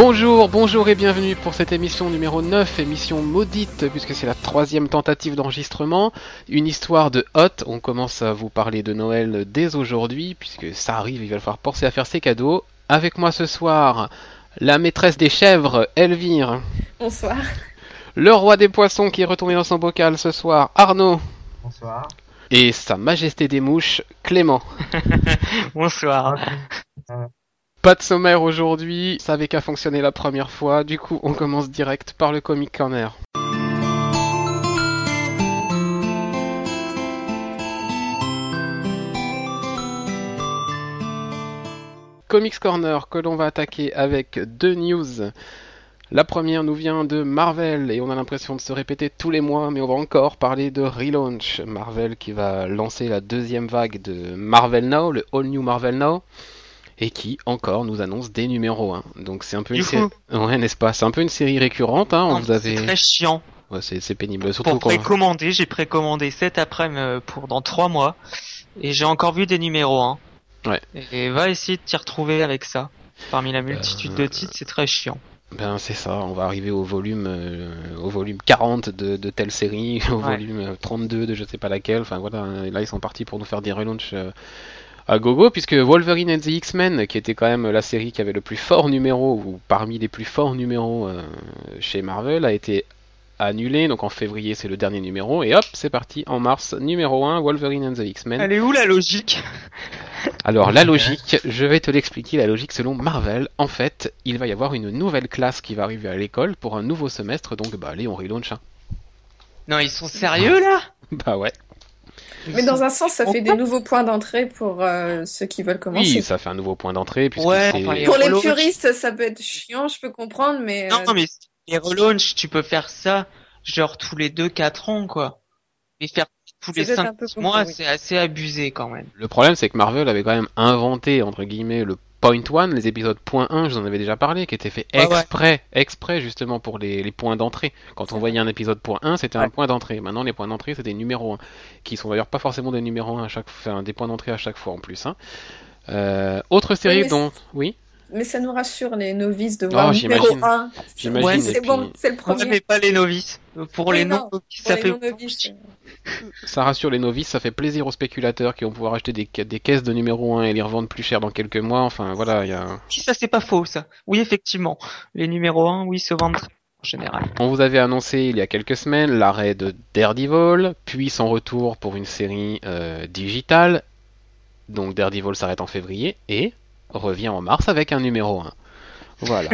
Bonjour, bonjour et bienvenue pour cette émission numéro 9, émission maudite, puisque c'est la troisième tentative d'enregistrement. Une histoire de hot, on commence à vous parler de Noël dès aujourd'hui, puisque ça arrive, il va falloir penser à faire ses cadeaux. Avec moi ce soir, la maîtresse des chèvres, Elvire. Bonsoir. Le roi des poissons qui est retourné dans son bocal ce soir, Arnaud. Bonsoir. Et sa majesté des mouches, Clément. Bonsoir. Pas de sommaire aujourd'hui, ça avait qu'à fonctionner la première fois, du coup on commence direct par le Comic Corner. Comics Corner que l'on va attaquer avec deux news. La première nous vient de Marvel et on a l'impression de se répéter tous les mois, mais on va encore parler de relaunch. Marvel qui va lancer la deuxième vague de Marvel Now, le All New Marvel Now, et qui encore nous annonce des numéros 1. Donc c'est un peu une série, ouais n'est-ce pas? C'est un peu une série récurrente. Hein, vous C'est très chiant. ouais, c'est pénible, surtout Pour précommander, j'ai précommandé cet après-midi euh, pour dans trois mois. Et j'ai encore vu des numéros 1. Ouais. Et va essayer de t'y retrouver avec ça. Parmi la multitude Euh, de titres, c'est très chiant. Ben c'est ça, on va arriver au volume euh, au volume 40 de, de telle série, au Ouais. volume euh, 32 de je sais pas laquelle, enfin voilà, et là ils sont partis pour nous faire des relaunchs euh, à gogo, puisque Wolverine and the X-Men, qui était quand même la série qui avait le plus fort numéro, ou parmi les plus forts numéros euh, chez Marvel, a été annulé, donc en février c'est le dernier numéro, et hop, c'est parti, en mars, numéro 1, Wolverine and the X-Men. Elle est où la logique? Alors la logique, je vais te l'expliquer, la logique selon Marvel. En fait, il va y avoir une nouvelle classe qui va arriver à l'école pour un nouveau semestre, donc bah allez, on relaunch. hein. Non, ils sont sérieux là? Bah ouais. Mais dans un sens, ça fait des nouveaux points d'entrée pour euh, ceux qui veulent commencer. Oui, ça fait un nouveau point d'entrée puisque Ouais, Pour les puristes, ça peut être chiant, je peux comprendre, mais Non, euh, mais les relaunch, tu peux faire ça genre tous les 2-4 ans quoi. Mais faire tous les peut-être 5 un peu beaucoup, mois, oui. c'est assez abusé quand même. Le problème, c'est que Marvel avait quand même inventé, entre guillemets, le Point One, les épisodes Point 1, je vous en avais déjà parlé, qui étaient faits Ouais, ouais. exprès, exprès justement pour les, les points d'entrée. Quand on voyait un épisode Point 1, c'était un point d'entrée. Maintenant, les points d'entrée, c'est des numéros 1, qui sont d'ailleurs pas forcément des numéros 1 à chaque enfin, des points d'entrée à chaque fois en plus. Hein. Euh, autre série dont... Oui? Mais ça nous rassure les novices de Oh, voir numéro j'imagine. 1. J'imagine, Ouais, et c'est puis- bon, c'est le Ouais, premier. mais pas les novices. Pour les non-novices, Pour ça les fait non-novices. Ça rassure les novices, ça fait plaisir aux spéculateurs qui vont pouvoir acheter des, ca- des caisses de numéro 1 et les revendre plus cher dans quelques mois. Enfin voilà, il y a... Si ça c'est pas faux ça. Oui effectivement. Les numéros 1, oui, se vendent très en général. On vous avait annoncé il y a quelques semaines l'arrêt de Daredevil, puis son retour pour une série euh, digitale. Donc Daredevil s'arrête en février et revient en mars avec un numéro 1. Voilà.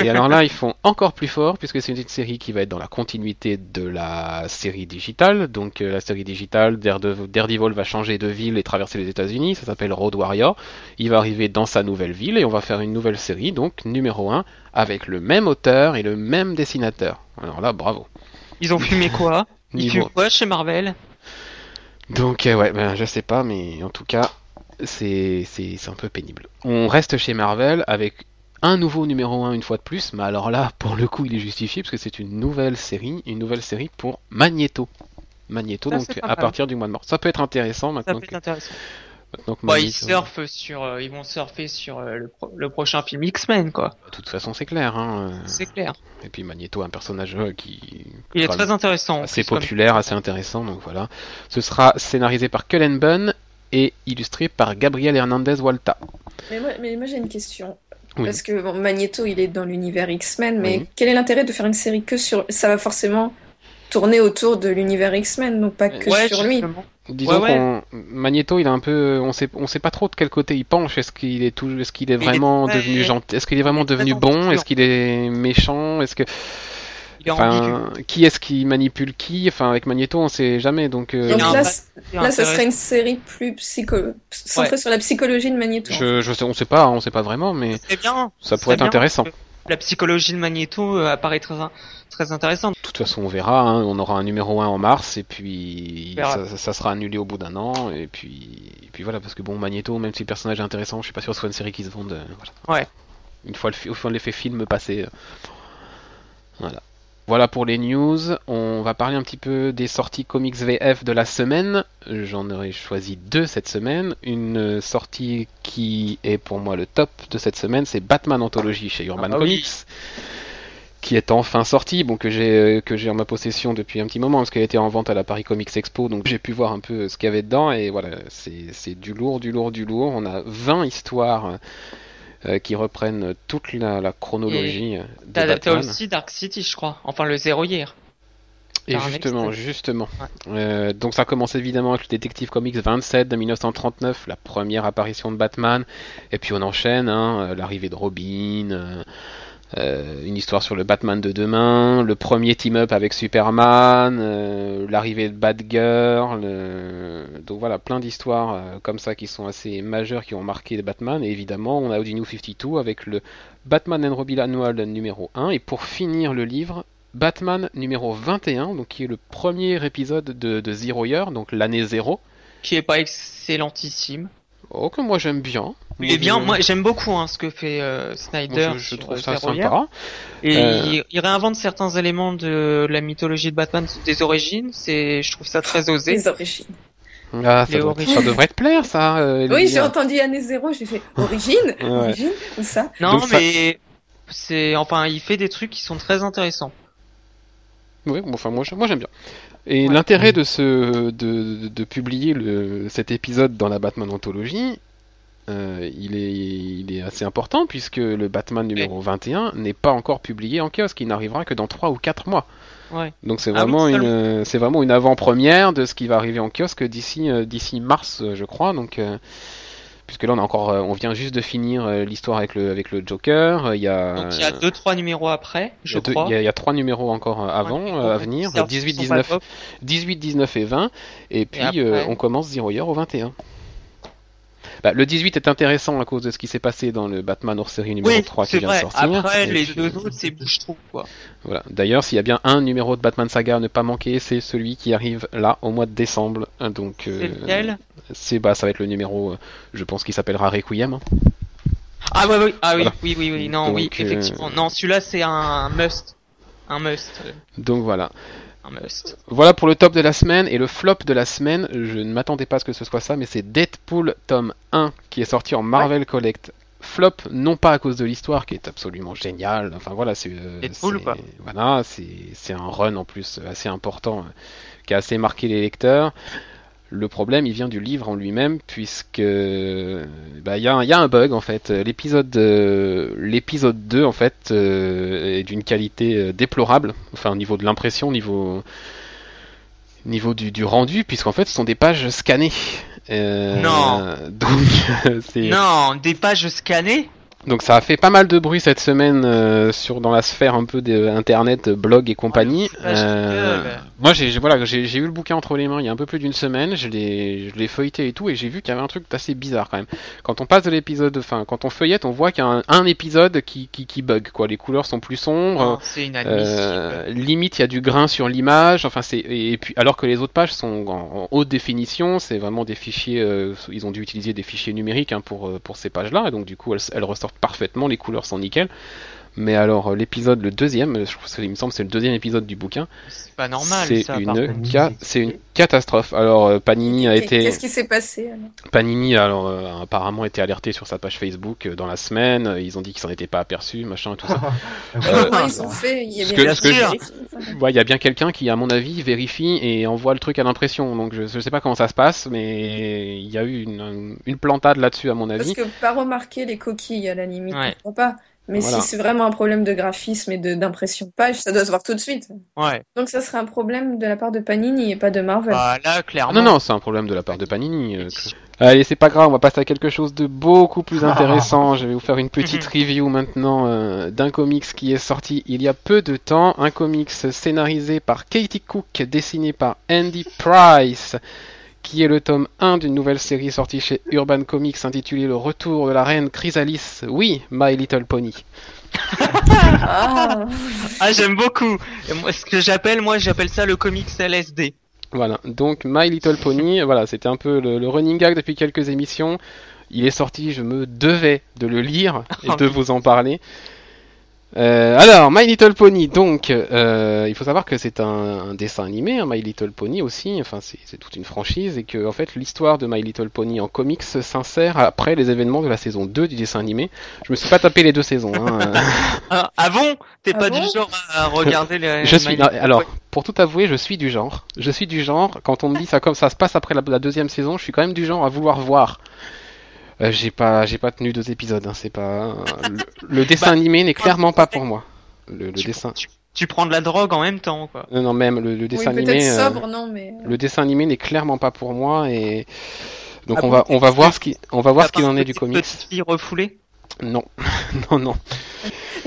Et alors là, ils font encore plus fort puisque c'est une série qui va être dans la continuité de la série digitale. Donc euh, la série digitale, Darede- Daredevil va changer de ville et traverser les États-Unis. Ça s'appelle Road Warrior. Il va arriver dans sa nouvelle ville et on va faire une nouvelle série, donc numéro 1, avec le même auteur et le même dessinateur. Alors là, bravo. Ils ont fumé quoi? Ils Niveau- fument quoi chez Marvel? Donc euh, ouais, ben je sais pas, mais en tout cas, c'est c'est c'est un peu pénible. On reste chez Marvel avec un nouveau numéro 1 une fois de plus, mais alors là, pour le coup, il est justifié parce que c'est une nouvelle série, une nouvelle série pour Magneto. Magneto, Ça, donc à partir du mois de mars. Ça peut être intéressant Ça maintenant peut être que, intéressant. maintenant que Bah, ils surfent sur, euh, ils vont surfer sur euh, le, pro- le prochain film X-Men quoi. De toute façon, c'est clair. Hein. euh, C'est clair. Et puis Magneto, un personnage euh, qui Il est très intéressant. assez plus, comme- populaire, assez intéressant, donc voilà. Ce sera scénarisé par Cullen Bunn et illustré par Gabriel Hernandez Walta. Mais moi, mais moi, j'ai une question. Oui. Parce que bon, Magneto, il est dans l'univers X-Men, mais Oui. quel est l'intérêt de faire une série que sur... Ça va forcément tourner autour de l'univers X-Men, donc pas que Ouais, sur lui. Disons Ouais, ouais. qu'on Magneto, il est un peu, on sait, on sait pas trop de quel côté il penche. Est-ce qu'il est tout, est-ce qu'il est vraiment devenu gentil, est-ce qu'il est vraiment devenu bon, est-ce qu'il est méchant, est-ce que. Enfin, qui est-ce qui manipule qui, enfin, avec Magneto, on sait jamais, donc. euh, Donc là, ça serait une série plus psycho... centrée sur la psychologie de Magneto. je, je sais, on sait pas, hein, on sait pas vraiment, mais bien. ça pourrait être bien, intéressant. La psychologie de Magneto euh, apparaît très, in- très intéressante. De toute façon, on verra. hein, on aura un numéro 1 en mars et puis ça, sera annulé au bout d'un an et puis et puis voilà parce que bon Magneto, même si le personnage est intéressant, je suis pas sûr que ce soit une série qui se vende. euh, voilà. Ouais. Une fois le fi- au fond de l'effet film passé. Voilà. Voilà pour les news. On va parler un petit peu des sorties comics VF de la semaine. j'en aurais choisi deux cette semaine. Une sortie qui est pour moi le top de cette semaine, c'est Batman Anthology chez Urban Ah oui. Comics. Qui est enfin sorti, bon que j'ai euh, que j'ai en ma possession depuis un petit moment parce qu'elle était en vente à la Paris Comics Expo, donc j'ai pu voir un peu ce qu'il y avait dedans et voilà c'est c'est du lourd, du lourd, du lourd. On a 20 histoires euh, qui reprennent toute la, la chronologie euh, de T'as t'as Batman. aussi Dark City, je crois. Enfin, le zéro hier. Et justement, justement. Euh, donc ça commence évidemment avec le Détective Comics 27 de 1939, la première apparition de Batman. Et puis on enchaîne, hein, euh, l'arrivée de Robin, euh, euh, une histoire sur le Batman de demain, le premier team-up avec Superman, euh, l'arrivée de Batgirl. euh, donc voilà, plein d'histoires comme ça qui sont assez majeures, qui ont marqué Batman. Et évidemment, on a du New 52 avec le Batman and Robin Annual numéro 1. Et pour finir le livre, Batman numéro 21, donc qui est le premier épisode de, de Zero Year, donc l'année 0. Qui est pas excellentissime. Oh, que moi j'aime bien. Il est bien, je- moi j'aime beaucoup hein, ce que fait euh, moi, Snyder. je, je sur, trouve euh, ça sympa. Et Euh, il, il réinvente certains éléments de la mythologie de Batman des origines. C'est, je trouve ça très osé. Les origines. Ah, ça, Les doit- ça devrait te plaire, ça. euh, Oui, j'ai entendu année zéro, j'ai fait origine, Ouais. origine, ou ça. Non, Donc ça- mais c'est, enfin, il fait des trucs qui sont très intéressants. Oui, bon, enfin moi, moi j'aime bien. Et Ouais. l'intérêt de ce de, de publier le, cet épisode dans la Batman anthologie, euh, il est il est assez important puisque le Batman numéro 21 n'est pas encore publié en kiosque, il n'arrivera que dans 3 ou 4 mois. Ouais. Donc c'est Ah oui, vraiment une c'est vraiment une avant-première de ce qui va arriver en kiosque d'ici euh, d'ici mars, euh, je crois. Donc euh, puisque là on a encore euh, on vient juste de finir euh, l'histoire avec le avec le Joker, euh, il y a Donc il y a deux, trois numéros après, je deux- crois. il y a- il y a trois numéros encore avant, Ouais, à venir, sortent 18, son 19, pop-up. 18, 19 et 20, et puis après on commence Zero Year au 21. Bah, le 18 est intéressant à cause de ce qui s'est passé dans le Batman hors série numéro Oui, 3 qui vient vrai. de sortir. Après, les puis, deux autres, c'est bouche-trou, quoi. Voilà. D'ailleurs, s'il y a bien un numéro de Batman Saga à ne pas manquer, c'est celui qui arrive là au mois de décembre. Donc, euh, C'est lequel? c'est bah ça va être le numéro, euh, je pense qu'il s'appellera Requiem. hein. Ah, ouais, oui, ah, oui, Voilà. oui, oui, oui, non, Donc, oui, euh, effectivement. Non, celui-là, c'est un must. Un must. Donc voilà. Un must. Voilà pour le top de la semaine et le flop de la semaine. Je ne m'attendais pas à ce que ce soit ça, mais c'est Deadpool tome 1 qui est sorti en Marvel Collect. Flop, non pas à cause de l'histoire qui est absolument géniale. Enfin voilà, c'est euh, Deadpool. Voilà, c'est c'est un run en plus assez important euh, qui a assez marqué les lecteurs. Le problème, il vient du livre en lui-même, puisque bah, il y, a un- il y a un bug en fait. L'épisode euh, l'épisode 2 en fait euh, est d'une qualité euh, déplorable, enfin au niveau de l'impression, au niveau niveau du, du rendu, puisqu'en fait ce sont des pages scannées. Euh, Non. Donc Non, des pages scannées donc ça a fait pas mal de bruit cette semaine euh, sur dans la sphère un peu de internet, blog et compagnie. Euh, moi j'ai voilà j'ai eu le bouquin entre les mains il y a un peu plus d'une semaine, je l'ai feuilleté et tout et j'ai vu qu'il y avait un truc assez bizarre quand même. Quand on passe de l'épisode, enfin quand on feuillette, on voit qu'il y a un, un épisode qui, qui qui bug quoi. Les couleurs sont plus sombres. Euh, limite, il y a du grain sur l'image. Enfin, c'est et puis alors que les autres pages sont en, en haute définition, c'est vraiment des fichiers. euh, ils ont dû utiliser des fichiers numériques hein, pour euh, pour ces pages-là, et donc du coup, elles, elles ressortent parfaitement. Les couleurs sont nickel. Mais alors, euh, l'épisode, le deuxième, je crois que il me semble, que c'est le deuxième épisode du bouquin. C'est pas normal, C'est ça. une ca- c'est une catastrophe. Alors, euh, Panini a été Qu'est-ce qui s'est passé alors Panini alors euh, apparemment été alerté sur sa page Facebook euh, dans la semaine. Ils ont dit qu'ils s'en étaient pas aperçus, machin et tout ça. Euh, ils ont fait Il y a bien quelqu'un je- qui. Ouais, a bien quelqu'un à mon avis, vérifie et envoie le truc à l'impression. Donc je, je sais pas comment ça se passe, mais il y a eu une, une plantade là-dessus, à mon Parce avis. que pas remarquer les coquilles à la limite, Ouais. pourquoi pas. Mais Voilà. si c'est vraiment un problème de graphisme et de d'impression de page, ça doit se voir tout de suite. Ouais. Donc ça serait un problème de la part de Panini et pas de Marvel. Bah, là, clairement. non, non, c'est un problème de la part de Panini. euh, Allez, c'est pas grave, on va passer à quelque chose de beaucoup plus intéressant. Je vais vous faire une petite review maintenant euh, d'un comics qui est sorti il y a peu de temps. Un comics scénarisé par Katie Cook, dessiné par Andy Price, qui est le tome 1 d'une nouvelle série sortie chez Urban Comics intitulée Le retour de la reine Chrysalis. Oui, My Little Pony. Ah, Ah, j'aime beaucoup. Moi, ce que j'appelle, moi, j'appelle ça le comics LSD. Voilà, donc My Little Pony, voilà, c'était un peu le, le running gag depuis quelques émissions. Il est sorti, je me devais de le lire et de vous en parler. Euh, alors, My Little Pony, donc, euh, il faut savoir que c'est un, un dessin animé, hein, My Little Pony aussi, enfin c'est c'est toute une franchise, et que en fait l'histoire de My Little Pony en comics s'insère après les événements de la saison 2 du dessin animé. Je me suis pas tapé les deux saisons. Hein. Ah, ah bon? T'es Ah pas bon? du genre à regarder les. je suis, non, alors, pour tout avouer, je suis du genre. Je suis du genre, quand on me dit ça comme ça se passe après la, la deuxième saison, je suis quand même du genre à vouloir voir. Euh, j'ai pas, j'ai pas tenu deux épisodes, hein, c'est pas, le, le dessin Bah, animé n'est clairement pas pour moi. Le, le tu, dessin, tu, tu prends de la drogue en même temps, quoi. non, non, même le, le dessin animé. euh, sobre, non, mais. Le dessin animé n'est clairement pas pour moi et donc Ah on bon va on va voir ce qui on va voir ce qu'il en est du comics. Petite fille refoulée. Non non non.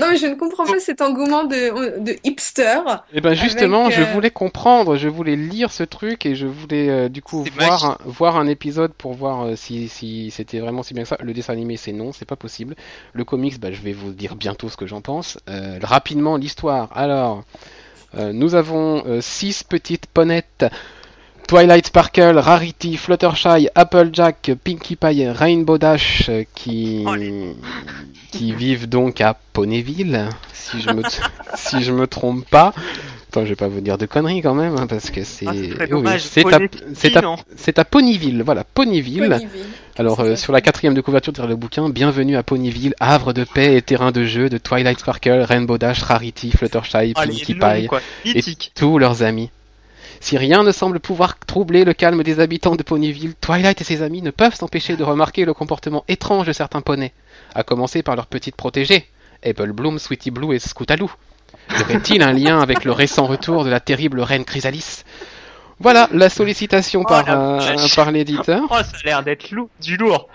Non, mais je ne comprends pas cet engouement de, de hipster. Et ben justement, Avec, je euh, voulais comprendre, je voulais lire ce truc et je voulais euh, du coup voir un, voir un épisode pour voir euh, si si c'était vraiment si bien que ça. Le dessin animé c'est non, c'est pas possible. Le comics, bah, je vais vous dire bientôt ce que j'en pense. Euh, rapidement l'histoire. Alors euh, nous avons euh, six petites ponettes. Twilight Sparkle, Rarity, Fluttershy, Applejack, Pinkie Pie, Rainbow Dash euh, qui, Oh, qui vivent donc à Ponyville, si je me, si je me trompe pas. Attends, je vais pas vous dire de conneries quand même, hein, parce que c'est Ah, oui, c'est à, à, à Ponyville, voilà, Ponyville. Ponyville. Alors euh, sur la quatrième de couverture de le bouquin, bienvenue à Ponyville, havre de paix et terrain de jeu de Twilight Sparkle, Rainbow Dash, Rarity, Fluttershy, Ah, Pinkie Pie et tous leurs amis. Si rien ne semble pouvoir troubler le calme des habitants de Ponyville, Twilight et ses amis ne peuvent s'empêcher de remarquer le comportement étrange de certains poneys, à commencer par leur petite protégée, Apple Bloom, Sweetie Blue et Scootaloo. Y aurait-il un lien avec le récent retour de la terrible reine Chrysalis? Voilà la sollicitation Oh, par, la euh, par l'éditeur. Oh, ça a l'air d'être lou- du lourd.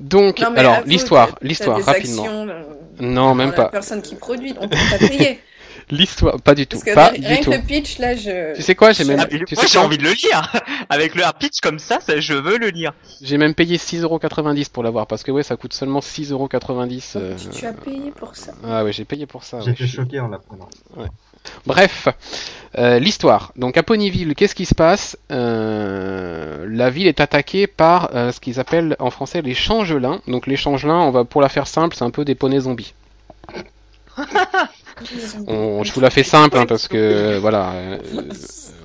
Donc, Non, alors l'histoire, l'histoire rapidement. actions, euh, Non, même la pas. personne qui produit, on peut pas payer. L'histoire, pas du tout, Parce que pas rien du que tout. le pitch, là, je. Tu sais quoi, j'ai même, Ah, mais tu moi, sais j'ai envie de le lire. Avec le pitch comme ça, ça, je veux le lire. J'ai même payé 6,90€ pour l'avoir parce que ouais, ça coûte seulement 6,90€. euh, Tu, tu as payé pour ça. Ah ouais, j'ai payé pour ça. ouais, J'étais suis- choqué en l'apprenant. Bref, euh, l'histoire. Donc à Ponyville, qu'est-ce qui se passe? Euh, La ville est attaquée par euh, ce qu'ils appellent en français les changelins. Donc les changelins, on va pour la faire simple, c'est un peu des poneys zombies. On- je vous la fais simple hein, parce que voilà. euh,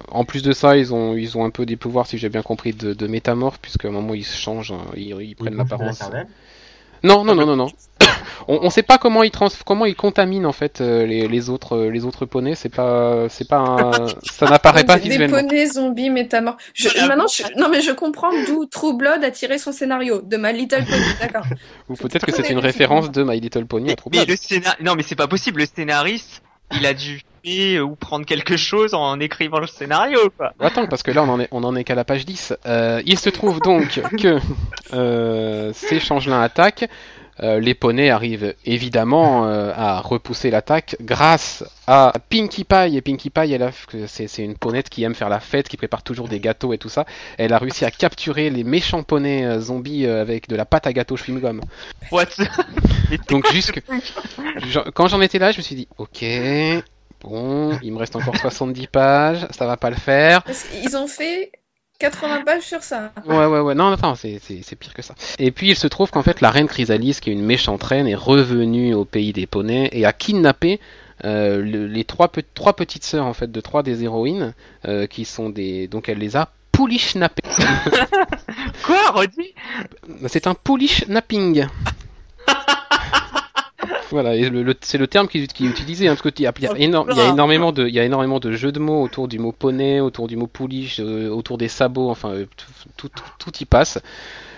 en plus de ça, ils ont ils ont un peu des pouvoirs, si j'ai bien compris, de, de métamorphes puisqu'à un moment ils se changent, hein, ils, ils prennent l'apparence. Non, non, non, non, non. On, on sait pas comment ils trans comment ils contaminent en fait euh, les, les autres euh, les autres poneys. C'est pas c'est pas un- ça n'apparaît pas Des- Des visuellement. poneys zombies métamorphes. Je, maintenant, je, non mais je comprends d'où True Blood a tiré son scénario de My Little Pony. D'accord. Ou peut-être que c'est une référence de My Little Pony à Mais, True mais Blood. le scénar... Non, mais c'est pas possible. Le scénariste, il a dû ou prendre quelque chose en écrivant le scénario, quoi. Attends, parce que là on en est on en est qu'à la page 10. Euh, il se trouve donc que euh, ces changelins attaquent. Euh, les poneys arrivent évidemment euh, à repousser l'attaque grâce à Pinkie Pie. Et Pinkie Pie, elle a, c'est, c'est une ponette qui aime faire la fête, qui prépare toujours des gâteaux et tout ça. Elle a réussi à capturer les méchants poneys euh, zombies euh, avec de la pâte à gâteau chewing-gum. What? Donc jusque, quand j'en étais là, je me suis dit, ok, bon, il me reste encore 70 pages, ça va pas le faire. Qu'ils ont fait 80 pages sur ça. Ouais, ouais, ouais, non, enfin, c'est, c'est, c'est pire que ça. Et puis il se trouve qu'en fait, la reine Chrysalis, qui est une méchante reine, est revenue au pays des poneys et a kidnappé euh, le- les trois, pe- trois petites sœurs en fait de trois des héroïnes, euh, qui sont des, donc elle les a poulishnappées. Quoi, redis? C'est un poulishnapping. Voilà, et le, le- c'est le terme qui, qui est utilisé, hein, parce qu'il y, a- il y a énormément de, il y a énormément de jeux de mots autour du mot poney, autour du mot pouliche, euh, autour des sabots, enfin, euh, tout, tout, tout y passe.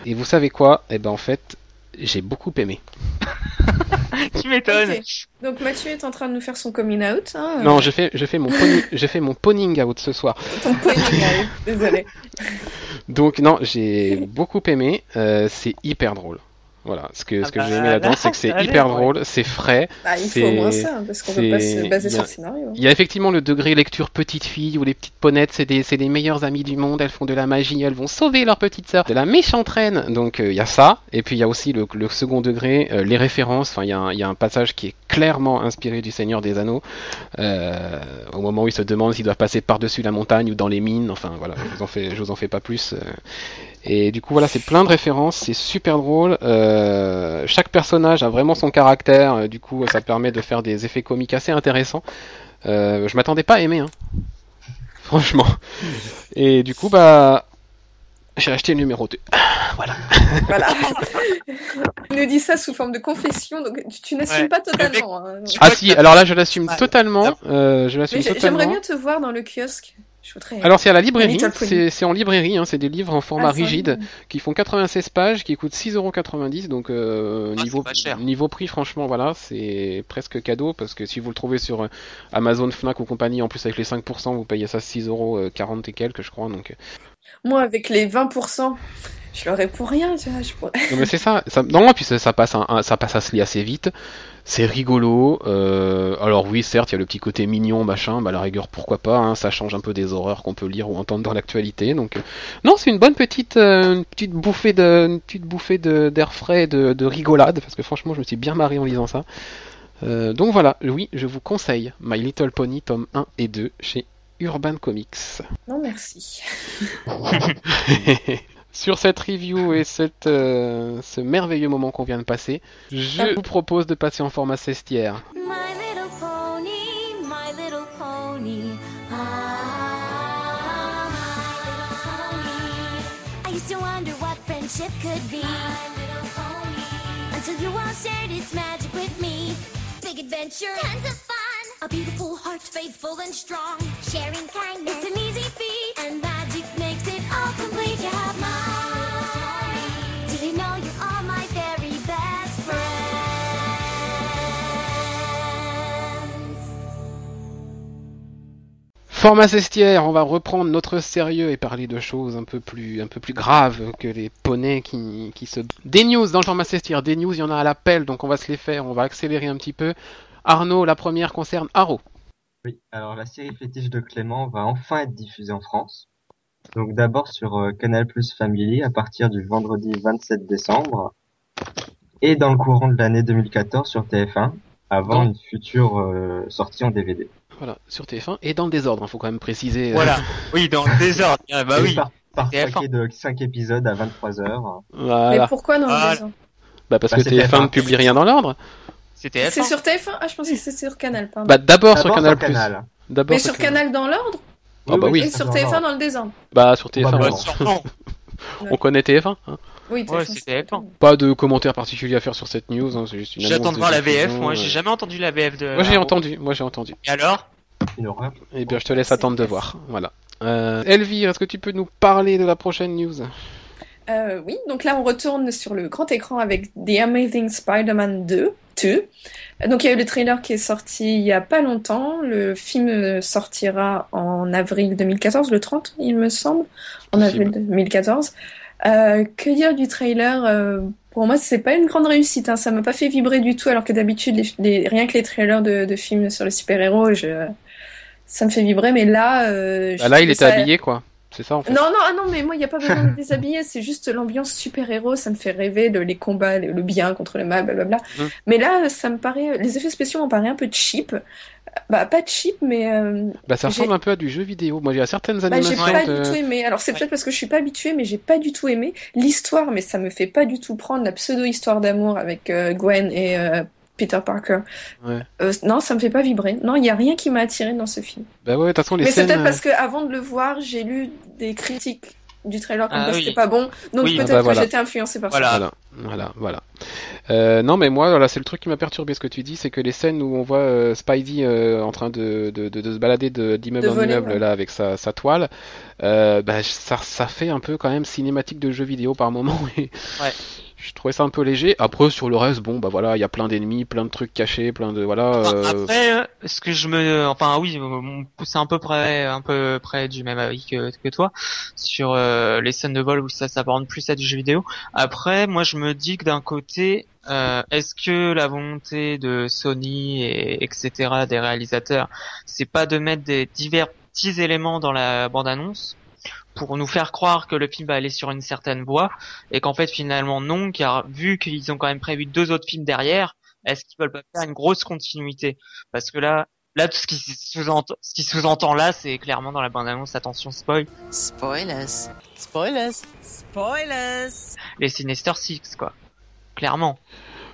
Et vous savez quoi? Eh ben en fait, j'ai beaucoup aimé. Tu m'étonnes. Donc Mathieu est en train de nous faire son coming out. Hein, Non, je fais, je fais mon pony, je fais mon poning out ce soir. Ton coming out. Désolé. Donc non, j'ai beaucoup aimé. euh, c'est hyper drôle. Voilà, ce que, ce que Ah j'ai bah, aimé là-dedans, là, c'est que c'est hyper ouais. drôle, c'est frais. Bah, il faut C'est- au moins ça, hein, parce qu'on peut pas se baser il y a- sur le scénario. Il y a effectivement le degré lecture petite fille où les petites ponettes c'est des c'est les meilleures amies du monde, elles font de la magie, elles vont sauver leur petite sœur de la méchante reine. Donc euh, il y a ça et puis il y a aussi le, le second degré, euh, les références. Enfin il y, a un- il y a un passage qui est clairement inspiré du Seigneur des Anneaux euh, au moment où ils se demandent s'ils doivent passer par dessus la montagne ou dans les mines. Enfin voilà, je vous en fais je vous en fais pas plus. Et du coup, voilà, c'est plein de références, c'est super drôle. Euh, chaque personnage a vraiment son caractère, euh, du coup, ça permet de faire des effets comiques assez intéressants. Euh, je m'attendais pas à aimer, hein. franchement. Et du coup, bah, j'ai acheté le numéro 2. voilà. Voilà. Il nous dit ça sous forme de confession, donc tu, tu n'assumes Ouais. pas totalement. hein. Ah si, alors là, je l'assume Ouais. totalement. Euh, je l'assume totalement. j'aimerais bien te voir dans le kiosque. Je voudrais. Alors c'est à la librairie, c'est en librairie, hein, c'est des livres en format Ah, rigide oui. qui font 96 pages, qui coûtent 6,90€, donc euh, Ah, niveau prix franchement voilà c'est presque cadeau parce que si vous le trouvez sur euh, Amazon, Fnac ou compagnie, en plus avec les 5%, vous payez ça 6,40€ et quelques je crois donc. Moi, avec les 20%, je l'aurais pour rien, tu vois. Je pourrais... Non mais c'est ça, ça non puis ça, ça passe un- un- ça passe à se lire assez vite, c'est rigolo. euh, alors oui certes il y a le petit côté mignon machin, bah à la rigueur pourquoi pas, hein, ça change un peu des horreurs qu'on peut lire ou entendre dans l'actualité donc euh, non c'est une bonne petite euh, une petite bouffée de une petite bouffée de d'air frais et de, de rigolade parce que franchement je me suis bien marré en lisant ça. Euh, donc voilà, oui, je vous conseille My Little Pony tome 1 et 2 chez Urban Comics. Non, merci. Sur cette review et cette, euh, ce merveilleux moment qu'on vient de passer, je vous propose de passer en format cestière. My little pony, my little pony. Ah, my little pony. I used to wonder what friendship could be. My little pony. Until you all shared its magic with me. Big adventure, tons of fun. A beautiful heart, faithful and strong. Sharing kindness, it's an easy feat. And magic makes it all complete. You have Format cestière, on va reprendre notre sérieux et parler de choses un peu plus, un peu plus graves que les poneys qui, qui se... Des news dans le format cestière, des news, il y en a à l'appel, donc on va se les faire, on va accélérer un petit peu. Arnaud, la première concerne Arrow. Oui, alors la série fétiche de Clément va enfin être diffusée en France. Donc d'abord sur euh, Canal Plus Family à partir du vendredi 27 décembre et dans le courant de l'année 2014 sur TF1 avant une future euh, sortie en DVD. Voilà, sur TF1 et dans le désordre, il faut quand même préciser. euh, Voilà. Oui, dans le désordre. Ah, bah Et oui. Par, par TF1. paquet de 5 épisodes à 23 heures. Voilà. Mais pourquoi dans Ah, le désordre? Bah parce Bah, que c'est TF1 TF1. ne publie rien dans l'ordre. C'était C'est F1. sur TF1 Ah, je pensais que c'était sur Canal, pardon. Bah d'abord sur Canal+. Canal. D'abord Mais sur Canal dans l'ordre? Ah bah oui. Et sur TF1 dans le désordre? Bah sur TF1, Bah, sûrement. on connaît TF1. hein. Oui, Ouais, TF1, c'est TF1. Pas de commentaires particuliers à faire sur cette news, hein, c'est juste une J'attends de voir la VF. Moi, euh. j'ai jamais entendu la VF de. Moi j'ai entendu, moi j'ai entendu. Et alors? Eh bien je te laisse attendre de voir. Voilà. Euh, Elvire, est-ce que tu peux nous parler de la prochaine news? Euh, oui, donc là on retourne sur le grand écran avec The Amazing Spider-Man 2. 2. Donc il y a eu le trailer qui est sorti il y a pas longtemps. Le film sortira en avril 2014, le 30 il me semble, en avril 2014. Euh, que dire du trailer Euh, Pour moi c'est pas une grande réussite, hein. ça m'a pas fait vibrer du tout alors que d'habitude les, les- rien que les trailers de, de films sur les super-héros, je... ça me fait vibrer, mais là... euh, Bah, Là il était ça- habillé quoi. C'est ça en fait. non, non, ah non, mais moi, il n'y a pas besoin de déshabiller, c'est juste l'ambiance super-héros, ça me fait rêver de les combats, le, le bien contre le mal, blablabla. Mm. Mais là, ça me paraît, les effets spéciaux m'ont paraît un peu cheap. Bah, pas cheap, mais euh, Bah ça ressemble un peu à du jeu vidéo. Moi j'ai certaines bah, j'ai animations pas de... du tout aimé. Alors, c'est Ouais. peut-être parce que je suis pas habituée, mais j'ai pas du tout aimé l'histoire, mais ça me fait pas du tout prendre la pseudo-histoire d'amour avec euh, Gwen et euh, Peter Parker. Ouais. Euh, non, ça me fait pas vibrer. Non, il y a rien qui m'a attiré dans ce film. Bah ouais, façon les Mais c'est peut-être parce que avant de le voir, j'ai lu des critiques du trailer comme Ah quoi oui. c'était pas bon. Donc Oui. peut-être Ah bah que voilà. j'étais influencée par Voilà. ça. Voilà, voilà, voilà. Euh, non, mais moi, voilà, c'est le truc qui m'a perturbé ce que tu dis, c'est que les scènes où on voit euh, Spidey euh, en train de, de, de, de se balader de- d'immeuble en voler, immeuble ouais. là avec sa, sa toile, euh, bah, ça, ça fait un peu quand même cinématique de jeu vidéo par moment. Et Ouais. Je trouvais ça un peu léger. Après, sur le reste, bon, bah voilà, il y a plein d'ennemis, plein de trucs cachés, plein de voilà. Euh, Après, euh, ce que je me, enfin oui, euh, c'est un peu près, un peu près du même avis que, que toi sur euh, les scènes de vol où ça s'apparente plus à du jeu vidéo. Après, moi je me dis que d'un côté, euh, est-ce que la volonté de Sony et etc. des réalisateurs, c'est pas de mettre des divers petits éléments dans la bande-annonce pour nous faire croire que le film va aller sur une certaine voie et qu'en fait finalement non, car vu qu'ils ont quand même prévu deux autres films derrière, est-ce qu'ils veulent pas faire une grosse continuité? Parce que là, là, tout ce qui sous-entend, ce qui sous-entend là, c'est clairement dans la bande-annonce, attention spoil, Spoilers. Spoilers. Spoilers. les Sinister Six, quoi. Clairement.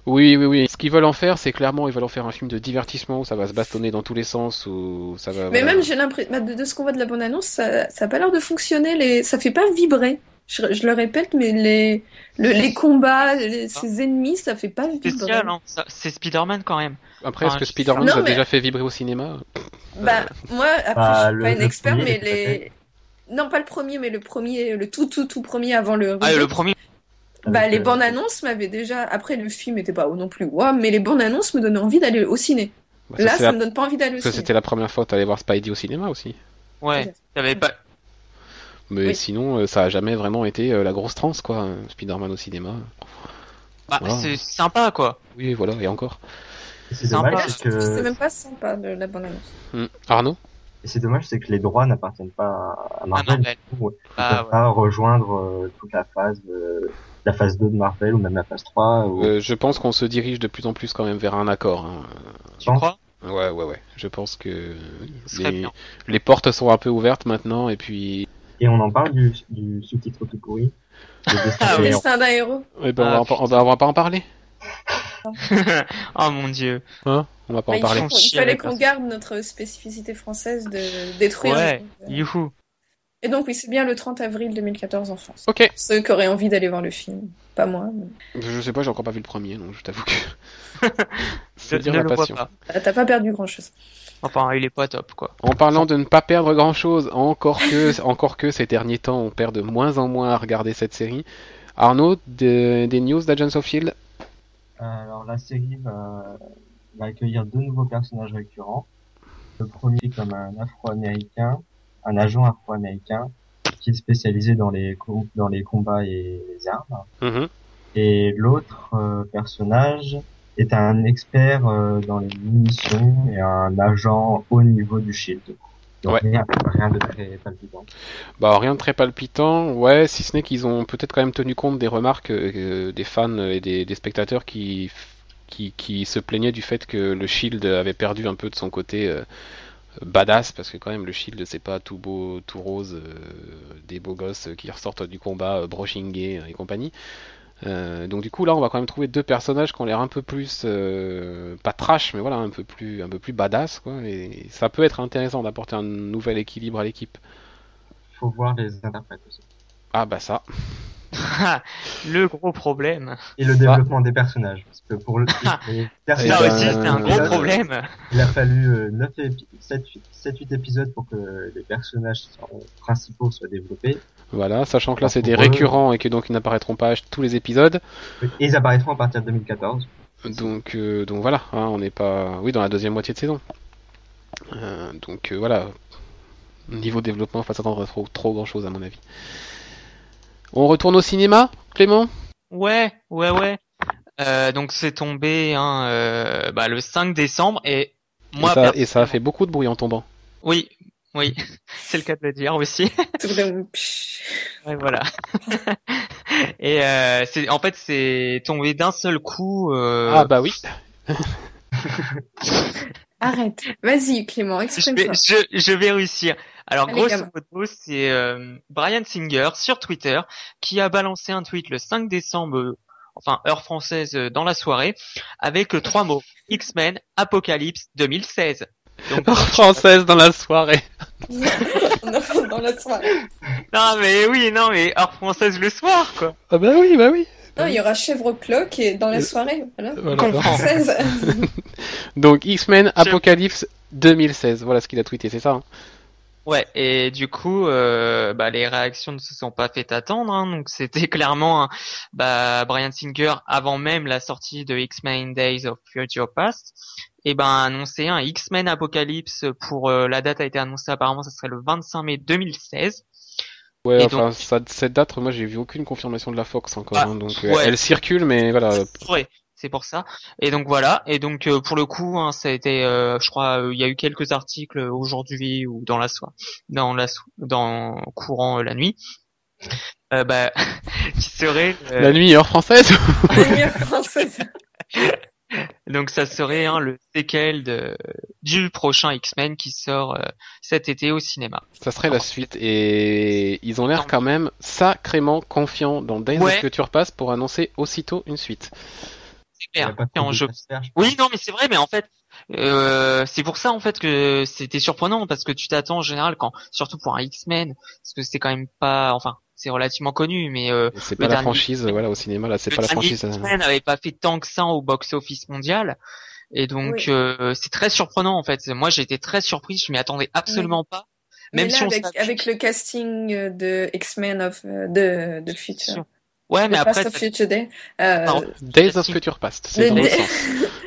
Oui, oui, oui. Ce qu'ils veulent en faire, c'est clairement, ils veulent en faire un film de divertissement où ça va se bastonner dans tous les sens, où ça va. Mais voilà. même, j'ai l'impression, bah, de, de ce qu'on voit de la bande-annonce, ça, ça a pas l'air de fonctionner. Les... Ça fait pas vibrer. Je, je le répète, mais les, le- les combats, les- ses ennemis, ça fait pas vibrer. Spécial, hein. C'est Spider-Man quand même. Après, est-ce Ah, que Spider-Man a mais- déjà fait vibrer au cinéma? Bah, moi, après, Bah, je suis le- pas une expert, premier, mais les. Non, pas le premier, mais le premier, le tout, tout, tout premier avant le. Ah, le premier. Bah, les euh, bandes annonces m'avaient déjà. Après, le film était pas non plus waouh, mais les bandes annonces me donnaient envie d'aller au ciné. Bah, ça, Là, c'est ça la- me donne pas envie d'aller au ciné. c'était la première fois que t'allais voir Spidey au cinéma aussi. Ouais. T'avais pas. Mais Oui. sinon, euh, ça a jamais vraiment été euh, la grosse transe, quoi. Spider-Man au cinéma. Bah, Voilà. c'est sympa, quoi. Oui, voilà, et encore. C'est sympa. dommage, trouve que c'est même pas sympa de la bande annonce. Hmm. Arnaud? Et c'est dommage, c'est que les droits n'appartiennent pas à Ah, Marvel. Marvel. du coup, Ils Ah, peuvent ouais. pas rejoindre euh, toute la phase, de- la phase 2 de Marvel ou même la phase 3. Ou... Euh, Je pense qu'on se dirige de plus en plus quand même vers un accord. hein. Tu crois? Ouais, ouais, ouais. Je pense que les, portes sont un peu ouvertes maintenant, et puis. Et on en parle du, du sous-titre tout pourri. Le destin Ah. Destin d'un héros. Eh ben, Ah, on, va pas, on, va, on va pas en parler. oh mon dieu. Hein? On va pas Bah, en il, parler. faut- il Chier fallait qu'on garde notre spécificité française de détruire. Ouais. Youhou. Et donc, oui, c'est bien le 30 avril 2014 en France. Ok. Ceux qui auraient envie d'aller voir le film. Pas moi. mais- Je sais pas, j'ai encore pas vu le premier, donc je t'avoue que. C'est dire la passion. pas. Ah, T'as pas perdu grand chose. Enfin, il est pas top, quoi. En parlant de ne pas perdre grand chose, encore que, encore que ces derniers temps on perd de moins en moins à regarder cette série. Arnaud, de- des news d'Agents of Shield Alors la série va, va accueillir deux nouveaux personnages récurrents. Le premier comme un Afro-américain, un agent Afro-américain qui est spécialisé dans les com- dans les combats et les armes. Mhm. Et l'autre euh, personnage est un expert euh, dans les munitions et un agent haut niveau du Shield. Donc Ouais. rien, rien de très palpitant. Bah rien de très palpitant, ouais, si ce n'est qu'ils ont peut-être quand même tenu compte des remarques euh, des fans et des, des spectateurs qui, qui, qui se plaignaient du fait que le Shield avait perdu un peu de son côté badass, parce que quand même le Shield c'est pas tout beau, tout rose, euh, des beaux gosses qui ressortent du combat, euh, Brochinguet et compagnie. Euh, donc du coup là on va quand même trouver deux personnages qui ont l'air un peu plus euh, pas trash mais voilà un peu plus un peu plus badass quoi et ça peut être intéressant d'apporter un nouvel équilibre à l'équipe. Faut voir les interprètes aussi. Ah bah ça. le gros problème. Et le développement des personnages. Parce que pour le, les personnages- Ça aussi, c'est un gros épisodes, problème. Il a fallu euh, 9 épi- 7, 7, 8 épisodes pour que les personnages principaux soient développés. Voilà, sachant que là c'est des eux- récurrents et que donc ils n'apparaîtront pas à tous les épisodes. Et ils apparaîtront à partir de 2014. Donc, euh, donc voilà, hein, on n'est pas, oui, dans la deuxième moitié de saison. Euh, donc euh, voilà, niveau développement, faut pas s'attendre à trop, trop grand chose à mon avis. On retourne au cinéma, Clément? Ouais, ouais, ouais. Euh, donc c'est tombé hein, euh, bah, le 5 décembre et moi et, ça, et ça a fait beaucoup de bruit en tombant. Oui, oui, c'est le cas de le dire aussi. Ouais, voilà. et euh, c'est en fait c'est tombé d'un seul coup. Euh, Ah bah oui. Arrête. Vas-y, Clément, je, exprime-toi. vais, je, je vais réussir. Alors Allez, grosso modo, c'est euh, Brian Singer sur Twitter qui a balancé un tweet le 5 décembre, euh, enfin heure française euh, dans la soirée, avec euh, trois mots X-Men Apocalypse 2016. Donc Française dans la soirée. Dans la soirée. non mais oui non mais heure française le soir quoi. Ah bah oui, bah oui. Non, il y aura Chèvre Clock et dans la Euh, soirée. Voilà. Voilà. Comprends. Française. Donc X-Men Apocalypse 2016, voilà ce qu'il a tweeté, c'est ça hein? Ouais, et du coup, euh, bah, les réactions ne se sont pas fait attendre. hein, donc c'était clairement un- bah, Brian Singer avant même la sortie de X-Men Days of Future Past, et ben annoncé un X-Men Apocalypse pour euh, la date a été annoncée apparemment, ça serait le 25 mai 2016. Ouais, Et enfin, donc- ça- cette date, moi j'ai vu aucune confirmation de la Fox encore, Ah, hein, donc euh, ouais. elle circule, mais voilà. Ouais, c'est pour ça. Et donc voilà. Et donc euh, pour le coup, hein, ça a été, euh, je crois, euh, il y a eu quelques articles aujourd'hui ou dans la soirée, dans la so- dans courant euh, la nuit, euh, bah, qui serait euh, La nuit, heure française Lumière française. Donc ça serait hein, le séquel de, du prochain X-Men qui sort euh, cet été au cinéma. Ça serait la suite et ils ont l'air quand même sacrément confiants dans Days Ouais. of Future Past pour annoncer aussitôt une suite. En jeu. je Oui, non, mais c'est vrai, mais en fait, euh, c'est pour ça en fait que c'était surprenant parce que tu t'attends en général quand, surtout pour un X-Men, parce que c'est quand même pas, enfin, c'est relativement connu, mais euh, C'est pas la dernier franchise, X-Men. voilà, au cinéma là, c'est pas la franchise. X-Men n'avait pas fait tant que ça au box-office mondial. Et donc Oui. euh, c'est très surprenant en fait. Moi j'ai été très surpris, je m'y attendais absolument pas. Même Mais là, si on avec, avec le casting euh, de X-Men of euh, de, de Future, Ouais, mais après Past of Future Day, euh. Days of. Future Past, c'est dans le sens.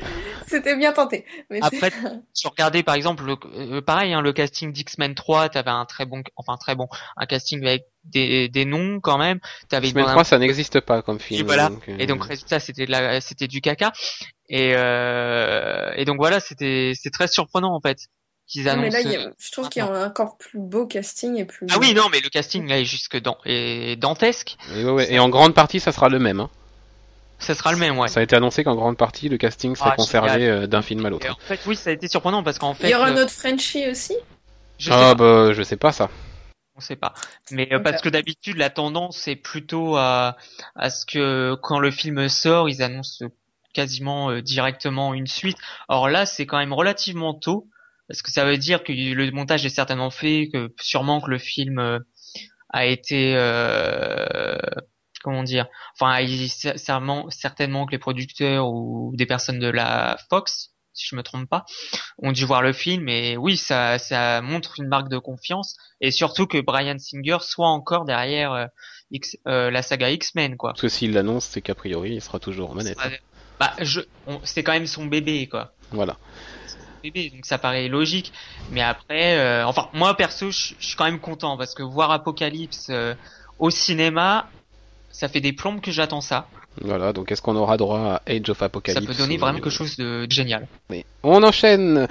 c'était bien tenté. Mais c'est- Après, tu regardais par exemple le, euh, pareil hein, le casting d'X-Men 3, t'avais un très bon enfin très bon un casting avec des, des noms quand même, t'avais X-Men une- 3, ça n'existe pas comme film. Et voilà. donc, euh, et donc résultat c'était de la c'était du caca et euh, et donc voilà, c'était c'est très surprenant en fait qu'ils mais annoncent là, a- je trouve qu'il y a un encore plus beau casting et plus. Ah oui, non, mais le casting là est jusque dans est dantesque. Et, ouais, ouais. Et en grande partie, ça sera le même. hein. Ça sera le même, ouais. Ça a été annoncé qu'en grande partie, le casting serait Ah, conservé euh, d'un film à l'autre. en fait, oui, ça a été surprenant parce qu'en fait, Il y aura un euh, autre Frenchie aussi? je Ah bah, je sais pas ça. on sait pas. Mais euh, Ok. parce que d'habitude, la tendance c'est plutôt à à ce que quand le film sort, ils annoncent quasiment euh, directement une suite. Or là, c'est quand même relativement tôt parce que ça veut dire que le montage est certainement fait, que sûrement que le film euh, a été euh, comment dire enfin il, certainement certainement que les producteurs ou des personnes de la Fox si je me trompe pas ont dû voir le film et oui ça ça montre une marque de confiance et surtout que Brian Singer soit encore derrière euh, X, euh, la saga X-Men quoi Parce que s'il l'annonce, c'est qu'a priori, il sera toujours aux manettes. bah je c'est quand même son bébé quoi Voilà. bébé, donc ça paraît logique. Mais après, euh, enfin moi perso, je suis quand même content parce que voir Apocalypse au cinéma, ça fait des plombes que j'attends ça. Voilà, donc est-ce qu'on aura droit à Age of Apocalypse ça peut donner vraiment quelque chose de génial. Oui. On enchaîne,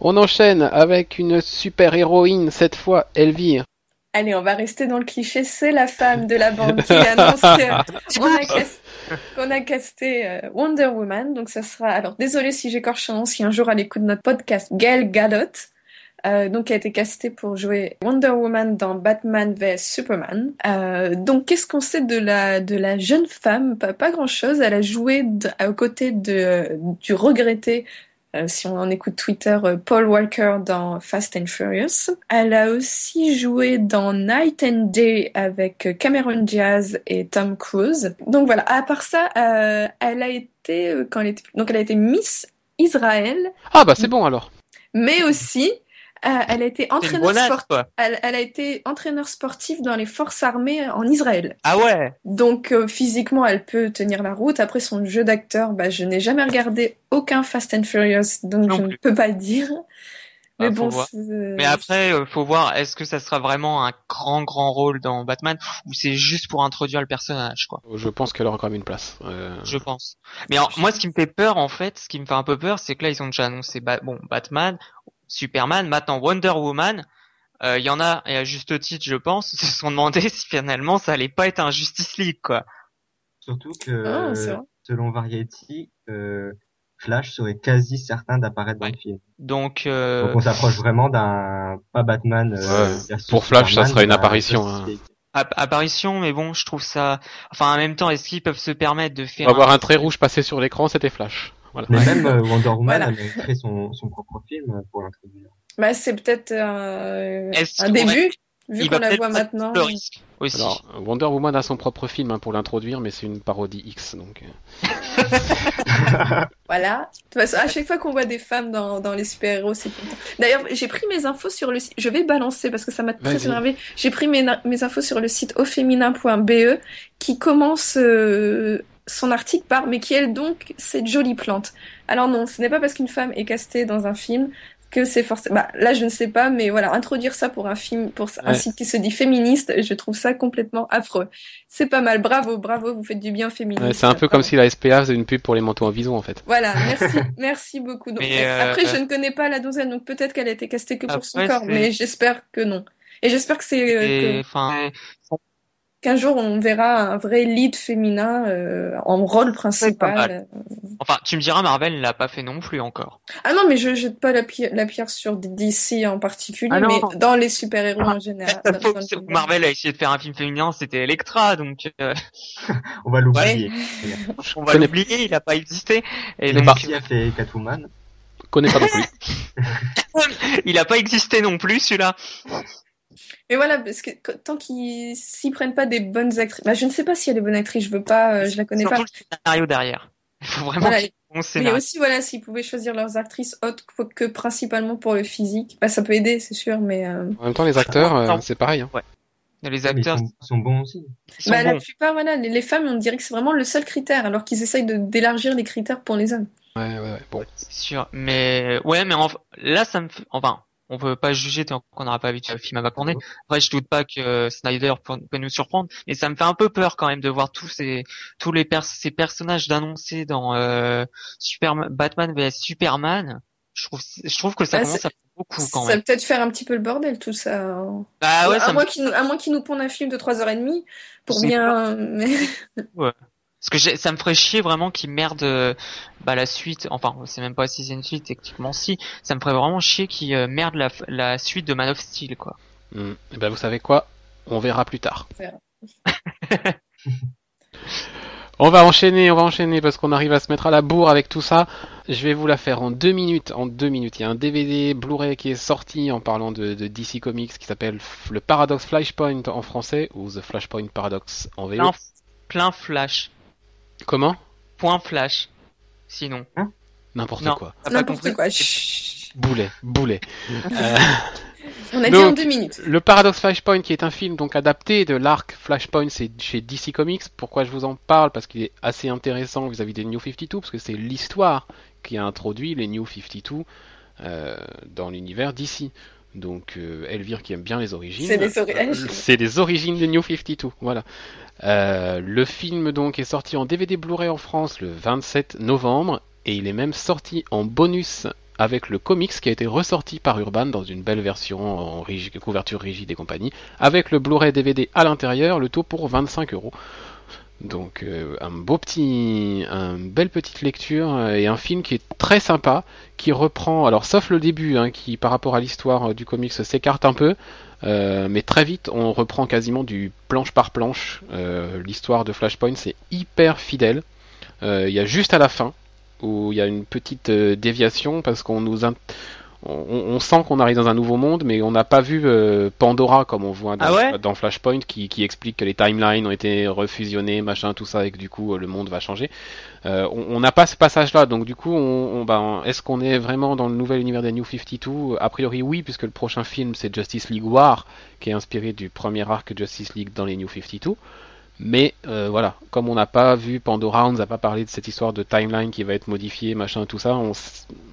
on enchaîne avec une super héroïne cette fois, Elvire. Allez, on va rester dans le cliché. C'est la femme de la bande qui annonce que- qu'on a, cas- qu'on a casté Wonder Woman. Donc ça sera. Alors désolé si j'écorche son nom. Si un jour à l'écoute de notre podcast, Gal Gadot. Euh, donc qui a été castée pour jouer Wonder Woman dans Batman vs Superman. Euh, donc qu'est-ce qu'on sait de la de la jeune femme? Pas, pas grand chose. Elle a joué aux côtés de du regretté euh, si on en écoute Twitter, euh, Paul Walker dans Fast and Furious. Elle a aussi joué dans Night and Day avec euh, Cameron Diaz et Tom Cruise. Donc voilà, à part ça, euh, elle a été euh, quand elle était donc elle a été Miss Israël, Ah bah c'est bon alors. mais aussi euh, elle a été entraîneur bonasse, sport- quoi. elle, elle a été entraîneur sportif dans les forces armées en Israël. Ah ouais. Donc euh, physiquement, elle peut tenir la route. Après son jeu d'acteur, bah, je n'ai jamais regardé aucun Fast and Furious, donc Non je ne peux pas le dire. Mais Ah, faut bon, euh, Mais après, euh, faut voir, est-ce que ça sera vraiment un grand grand rôle dans Batman ou c'est juste pour introduire le personnage quoi? Je pense qu'elle aura quand même une place. Euh, Je pense. Mais en- moi, ce qui me fait peur, en fait, ce qui me fait un peu peur, c'est que là, ils ont déjà annoncé Ba- bon Batman, Superman, maintenant Wonder Woman. Euh, Il y en a, et à juste titre, je pense, se sont demandé si finalement ça allait pas être un Justice League, quoi. Surtout que, Ah, selon Variety, euh, Flash serait quasi certain d'apparaître dans le film. Donc, euh, Donc on s'approche vraiment d'un, pas Batman. euh, Ouais. Pour Flash, ça serait une apparition, hein. App- apparition, mais bon, je trouve ça. Enfin, en même temps, est-ce qu'ils peuvent se permettre de On faire va voir un trait rouge passer sur l'écran, c'était Flash. Voilà. Mais même euh, Wonder Woman Voilà. avait créé son, son propre film pour l'introduire. bah, c'est peut-être euh, un début, vu qu'on la voit maintenant. le risque aussi. Alors, Wonder Woman a son propre film hein, pour l'introduire, mais c'est une parodie X, donc. euh, Voilà. De toute façon, à chaque fois qu'on voit des femmes dans, dans les super-héros, c'est tout le temps. D'ailleurs, j'ai pris mes infos sur le site. Je vais balancer parce que ça m'a très énervé. J'ai pris mes, mes infos sur le site auféminin.be qui commence euh, son article par mais qui est donc cette jolie plante. Alors non, ce n'est pas parce qu'une femme est castée dans un film que c'est forcément. Bah, là, je ne sais pas, mais voilà, introduire ça pour un film, pour un Ouais. site qui se dit féministe, je trouve ça complètement affreux. C'est pas mal. Bravo, bravo, vous faites du bien féministe. ouais, c'est un peu comme si la SPA faisait une pub pour les manteaux en vison en fait. Voilà, merci, merci beaucoup. Donc, euh, Après, je ne connais pas la douzaine, donc peut-être qu'elle a été castée que pour son corps, mais j'espère que non. Et j'espère que c'est euh, Et, que, enfin, que qu'un jour on verra un vrai lead féminin euh, en rôle principal. Enfin, tu me diras, Marvel l'a pas fait non plus encore. Ah non, mais je jette pas la, pi- la pierre sur DC en particulier, Ah mais dans les super-héros en général. Marvel a essayé de faire un film féminin, c'était Electra, donc euh, On va l'oublier. on va l'oublier, il a pas existé. Et donc, qui a fait Catwoman Connais pas non plus. il a pas existé non plus, celui-là. Mais voilà, parce que qu- tant qu'ils s'y prennent pas des bonnes actrices, bah, je ne sais pas s'il y a des bonnes actrices, je veux pas, euh, je la connais Surtout pas. le scénario derrière. Il faut vraiment Voilà. qu'il y ait un bon Mais scénario. aussi, voilà, s'ils pouvaient choisir leurs actrices autres que, principalement pour le physique, bah, ça peut aider, c'est sûr, mais euh, En même temps, les acteurs, euh, c'est pareil. hein. Les Mais Ils acteurs sont, sont bons aussi. bah, la plupart, voilà, les, les femmes, on dirait que c'est vraiment le seul critère, alors qu'ils essayent d'élargir les critères pour les hommes. Ouais, ouais, ouais. Bon. C'est sûr. Mais ouais, mais en- là, ça me fait... Enfin, on peut pas juger tant qu'on n'aura pas vu le film à Bacornet. Après, je doute pas que Snyder peut, nous surprendre, mais ça me fait un peu peur quand même de voir tous ces tous les pers ces personnages d'annoncer dans euh, Superman, Batman vs Superman. Je trouve je trouve que ça Ah, commence à faire beaucoup quand ça même. va peut-être faire un petit peu le bordel, tout ça. Bah ouais, à, ça me moins qu'ils nous, à moins qu'ils nous pondent un film de 3h30 pour C'est bien. mais- Parce que j'ai- ça me ferait chier vraiment qu'ils merdent euh, bah, la suite. Enfin, c'est même pas si c'est une suite techniquement si. Ça me ferait vraiment chier qu'ils euh, merdent la, la suite de Man of Steel quoi. Hmm. Eh ben, vous savez quoi? On verra plus tard. On va enchaîner, on va enchaîner parce qu'on arrive à se mettre à la bourre avec tout ça. Je vais vous la faire en deux minutes. En deux minutes, il y a un DVD Blu-ray qui est sorti en parlant de, de DC Comics qui s'appelle le Paradox Flashpoint en français ou The Flashpoint Paradox en VO. Plein, plein flash. Comment? Point flash. Sinon. N'importe Non. quoi. N'importe quoi. Chut. Boulet, boulet. Euh, On a dit en deux minutes. Le Paradox Flashpoint, qui est un film donc adapté de l'arc Flashpoint, c'est chez DC Comics. Pourquoi je vous en parle? Parce qu'il est assez intéressant vis-à-vis des New 52, parce que c'est l'histoire qui a introduit les New 52 euh, dans l'univers DC. Donc euh, Elvire qui aime bien les origines. C'est des ori- euh, c'est des origines des New 52, voilà. Euh, le film donc est sorti en DVD Blu-ray en France le 27 novembre et il est même sorti en bonus avec le comics qui a été ressorti par Urban dans une belle version en couverture rigide et compagnie, avec le Blu-ray DVD à l'intérieur, le tout pour 25 euros. Donc euh, un beau petit, un belle petite lecture euh, et un film qui est très sympa, qui reprend, alors sauf le début, hein, qui par rapport à l'histoire du comics s'écarte un peu, euh, mais très vite on reprend quasiment du planche par planche. Euh, l'histoire de Flashpoint c'est hyper fidèle. Euh, Il y a juste à la fin où il y a une petite déviation parce qu'on nous on, on sent qu'on arrive dans un nouveau monde, mais on n'a pas vu euh, Pandora comme on voit dans, Ah ouais? dans Flashpoint qui, qui explique que les timelines ont été refusionnées, machin, tout ça, et que du coup le monde va changer. Euh, on n'a pas ce passage-là, donc du coup, on, on- est-ce qu'on est vraiment dans le nouvel univers des New 52 A priori, oui, puisque le prochain film c'est Justice League War, qui est inspiré du premier arc Justice League dans les New 52. Mais euh, voilà, comme on n'a pas vu Pandora, on nous a pas parlé de cette histoire de timeline qui va être modifiée, machin, tout ça. On,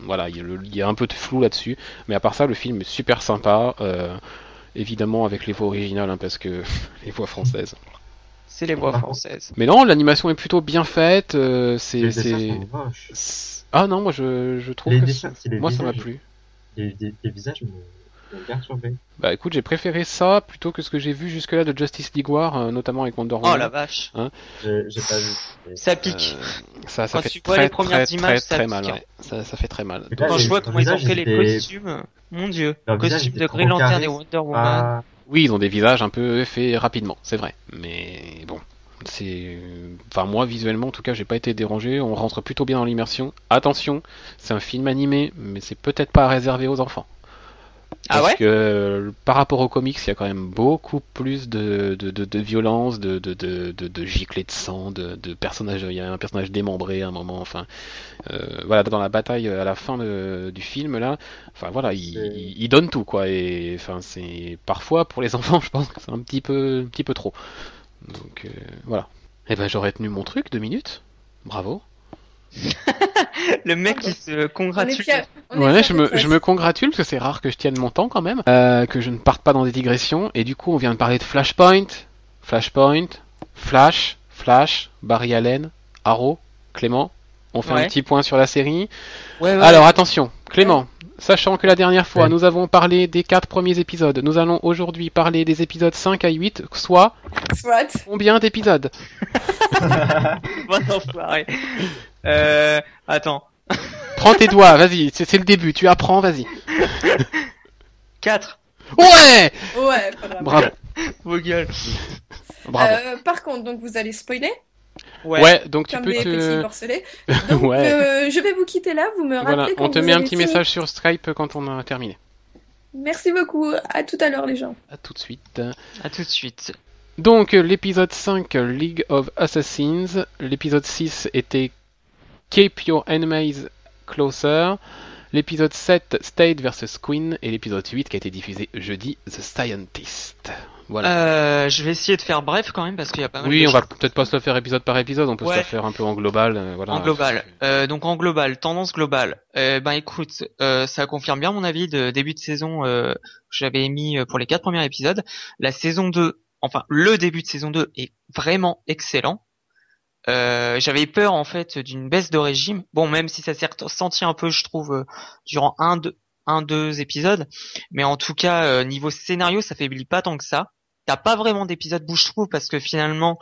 voilà, il y, a le- il y a un peu de flou là-dessus. Mais à part ça, le film est super sympa. euh, évidemment avec les voix originales, hein, parce que les voix françaises. C'est les voix françaises. Mais non, l'animation est plutôt bien faite. euh, c'est, ah non, moi je, je trouve Les que dessins, c'est les moi ça m'a visages. plu. Les, les- les visages. Bah écoute, j'ai préféré ça plutôt que ce que j'ai vu jusque-là de Justice League War, euh, notamment avec Wonder Oh Woman. la vache. J'ai j'ai pas vu. Ça pique. Euh, ça, ça Quand fait tu vois très, les premières très, images, très, ça mal. hein. ouais. Ça, ça fait très mal. Là, Quand je vois comment ils ont fait les costumes, mon dieu. Visage Costume de Green Lantern et Wonder Woman. pas- Oui, ils ont des visages un peu faits rapidement, c'est vrai. Mais bon, c'est, enfin moi visuellement en tout cas, j'ai pas été dérangé. On rentre plutôt bien dans l'immersion. Attention, c'est un film animé, mais c'est peut-être pas réservé aux enfants. Ah Parce ouais que euh, par rapport aux comics, il y a quand même beaucoup plus de, de, de, de violence, de, de, de, de, giclées de sang, de, de personnages. Il y a un personnage démembré à un moment. Enfin, euh, voilà, dans la bataille à la fin de- du film là, enfin voilà, il, C'est- il, il donne tout quoi. Et enfin, c'est parfois pour les enfants, je pense que c'est un petit peu, un petit peu trop. Donc euh, voilà. Et ben j'aurais tenu mon truc deux minutes. Bravo. Le mec qui se On est congratule. fiers. on est Ouais, je me, je me congratule parce que c'est rare que je tienne mon temps quand même, euh, que je ne parte pas dans des digressions. Et du coup, on vient de parler de Flashpoint, Flashpoint, Flash, Flash, Barry Allen, Arrow, Clément. On fait Ouais. un petit point sur la série. Ouais, ouais. Alors attention, Clément, Sachant que la dernière fois, Ouais. nous avons parlé des quatre premiers épisodes, nous allons aujourd'hui parler des épisodes 5 à 8, soit Soit. combien d'épisodes? Bon enfoiré. Euh, attends. Prends tes doigts, vas-y, c'est le début, tu apprends, vas-y. 4. Ouais Ouais, pas grave. Bravo, Vos gueules. bravo. Euh, par contre, donc vous allez spoiler, ouais. donc tu peux te... Donc, Ouais. euh, je vais vous quitter là, vous me rappelez Voilà, quand on te vous met un petit fini. message sur Skype quand on a terminé. Merci beaucoup, à tout à l'heure les gens. À tout de suite. À tout de suite. Donc, euh, l'épisode 5, League of Assassins. L'épisode 6 était Keep Your Enemies Closer. L'épisode 7, State vs Queen. Et l'épisode 8 qui a été diffusé jeudi, The Scientist. Voilà. Euh, je vais essayer de faire bref quand même parce qu'il y a pas mal oui, de on va peut-être pas se le faire épisode par épisode, on peut se le faire un peu en global. euh, voilà. En global. Euh, donc en global, tendance globale. Euh, ben écoute, euh, ça confirme bien mon avis de début de saison euh, que j'avais euh, pour les quatre premiers épisodes. La saison 2, enfin le début de saison 2 est vraiment excellent. Euh, j'avais peur en fait d'une baisse de régime. Bon, même si ça s'est ressenti un peu, je trouve, euh, durant un, deux, un, deux épisodes. Mais en tout cas, euh, niveau scénario, ça faiblit pas tant que ça. T'as pas vraiment d'épisode bouche trou parce que finalement,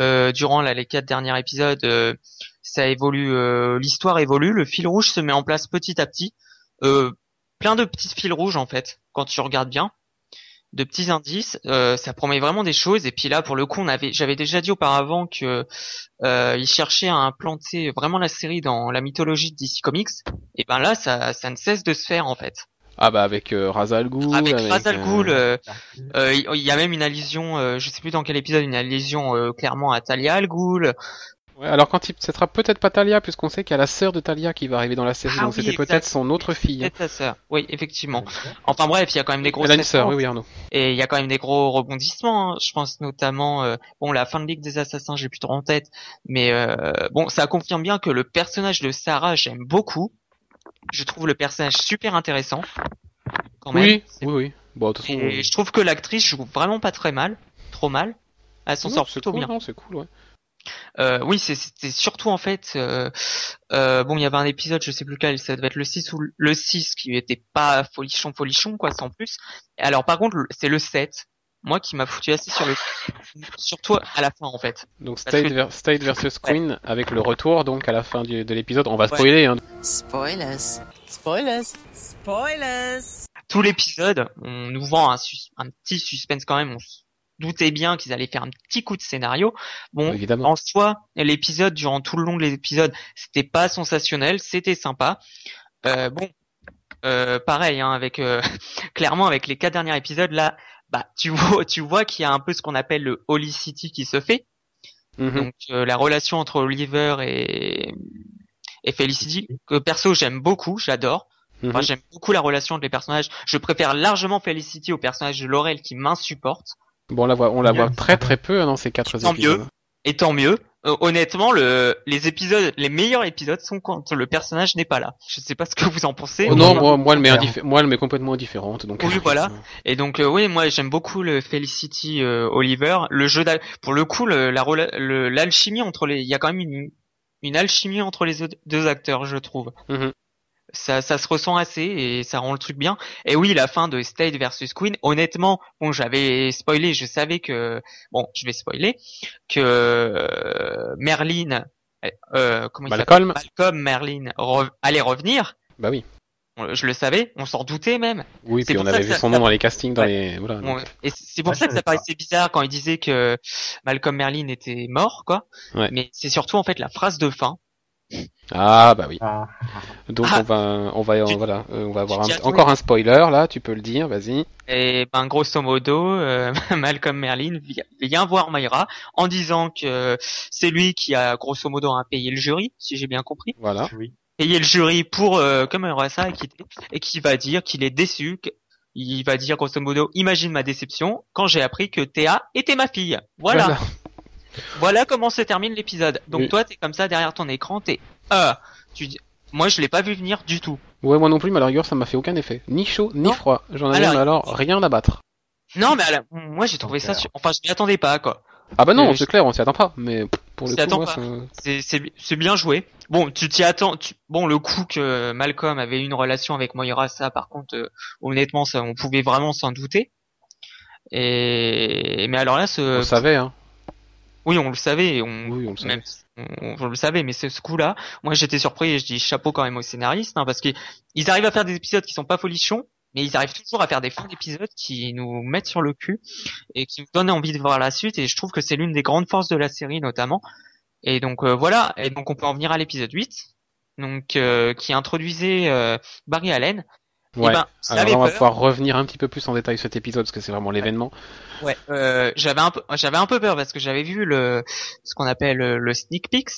euh, durant là, les quatre derniers épisodes, ça évolue, l'histoire évolue, le fil rouge se met en place petit à petit. Plein de petits fils rouges en fait, quand tu regardes bien, de petits indices. euh, ça promet vraiment des choses. Et puis là, pour le coup, on avait, j'avais déjà dit auparavant que euh, ils cherchaient à implanter vraiment la série dans la mythologie de DC Comics. Et ben là, ça, ça ne cesse de se faire en fait. Ah bah avec euh, Ra's al Ghul. Avec Ra's al euh, euh, euh, il y a même une allusion, euh, je sais plus dans quel épisode, une allusion euh, clairement à Talia al Ghul. Ouais, alors quand il... ce sera peut-être pas Talia, puisqu'on sait qu'il y a la sœur de Talia qui va arriver dans la série, Ah donc oui, c'était peut-être son autre fille. hein. Peut-être sa sœur. Oui, effectivement. Enfin bref, il y a quand même des grosses Elle a une sœur, oui, Arnaud. Et il y a quand même des gros rebondissements. hein. Je pense notamment, euh, bon, la fin de Ligue des Assassins, j'ai plus trop en tête, mais euh, bon, ça confirme bien que le personnage de Sarah, j'aime beaucoup. Je trouve le personnage super intéressant. Quand même. Oui, oui, oui. Bon, de toute façon, Et je trouve que l'actrice joue vraiment pas très mal, trop mal. Elle s'en sort plutôt cool, bien. c'est cool, ouais. Euh, oui, c'est- c'était surtout en fait, euh, euh, bon, il y avait un épisode, je sais plus lequel, ça devait être le 6 ou le- le 6 qui était pas folichon folichon quoi, sans plus. Et alors par contre, c'est le 7, moi qui m'a foutu assis sur le surtout à la fin en fait. Donc State, que- ver- State versus Queen avec le retour donc à la fin du- de l'épisode. On va spoiler. Hein. Spoilers. Spoilers. Spoilers. Tout l'épisode, on nous vend un, petit suspense quand même, on doutait bien qu'ils allaient faire un petit coup de scénario. Bon, Évidemment. en soi, l'épisode, durant tout le long de l'épisode, c'était pas sensationnel, c'était sympa. Euh, bon, euh, pareil, hein, avec euh, clairement avec les quatre derniers épisodes là, bah tu vois, tu vois qu'il y a un peu ce qu'on appelle le Holy City qui se fait. Mhm. Donc euh, la relation entre Oliver et et Felicity, que perso j'aime beaucoup, j'adore. Enfin, Mhm. j'aime beaucoup la relation entre les personnages. Je préfère largement Felicity au personnage de Laurel qui m'insupporte. Bon, on la voit, on la voit très très peu hein, dans ces quatre Tant épisodes. mieux. Et tant mieux. Euh, honnêtement, le, les épisodes, les meilleurs épisodes sont quand le personnage n'est pas là. Je sais pas ce que vous en pensez. Oh, non, on- moi, moi, elle m'est moi, elle m'est complètement indifférente. Donc, Oui, voilà. Et donc, euh, oui, moi, j'aime beaucoup le Felicity euh, Oliver. Le jeu d'al- pour le coup, le, la l'alchimie entre les, il y a quand même une, une alchimie entre les deux- acteurs, je trouve. Mhm. Ça, ça se ressent assez et ça rend le truc bien. Et oui, la fin de State versus Queen, honnêtement, bon, j'avais spoilé, je savais que, bon, je vais spoiler, que euh, Merlin, euh, comment il s'appelle? Malcolm. Malcolm Merlin re- allait revenir. Bah oui. Je le savais, on s'en doutait même. Oui, puis on avait vu ça- son ça- nom dans les castings, dans Ouais. les, voilà. Donc. et c'est pour Ouais, ça que ça pas. paraissait bizarre quand il disait que Malcolm Merlin était mort, quoi. Ouais. Mais c'est surtout en fait la phrase de fin. Ah, bah oui. Ah, Donc Ah. on va, on va, Tu- voilà, euh, on va avoir un- encore un spoiler là. Tu peux le dire, vas-y. Et ben grosso modo, euh, Malcolm Merlin vi- vient voir Myra en disant que c'est lui qui a grosso modo hein, payé le jury, si j'ai bien compris, Voilà. oui. payé le jury pour euh, comme ça et qui va dire qu'il est déçu. que- il va dire grosso modo, imagine ma déception quand j'ai appris que Théa était ma fille. Voilà. Voilà comment se termine l'épisode. Donc Oui. toi, t'es comme ça derrière ton écran, t'es euh, tu dis, moi je l'ai pas vu venir du tout. Ouais, moi non plus, mais à la rigueur, ça m'a fait aucun effet. Ni chaud, ni Non. froid. J'en avais, Alors, alors rien à battre. Non, mais la- moi j'ai trouvé ça, enfin je m'y attendais pas quoi. Ah bah non, Euh, c'est clair, on s'y attend pas. Mais pour le coup, moi, C'est bien joué. Bon, tu t'y attends. tu- Bon, le coup que Malcolm avait une relation avec Moira, ça, par contre, euh, honnêtement, ça, on pouvait vraiment s'en douter. Et mais alors là, on ce, le savait, hein. Oui, on le savait. On, Oui, on le savait. même on, on le savait, mais c'est ce coup-là, moi j'étais surpris et je dis chapeau quand même aux scénaristes, hein, parce qu'ils ils arrivent à faire des épisodes qui sont pas folichons, mais ils arrivent toujours à faire des fins d'épisodes qui nous mettent sur le cul et qui nous donnent envie de voir la suite. Et je trouve que c'est l'une des grandes forces de la série notamment. Et donc euh, voilà, et donc on peut en venir à l'épisode 8, donc euh, qui introduisait euh, Barry Allen. Et Ouais. ben, Alors là, on va peur. pouvoir revenir un petit peu plus en détail sur cet épisode parce que c'est vraiment l'événement. Ouais, euh, j'avais un peu, j'avais un peu peur parce que j'avais vu le, ce qu'on appelle le, le sneak peeks.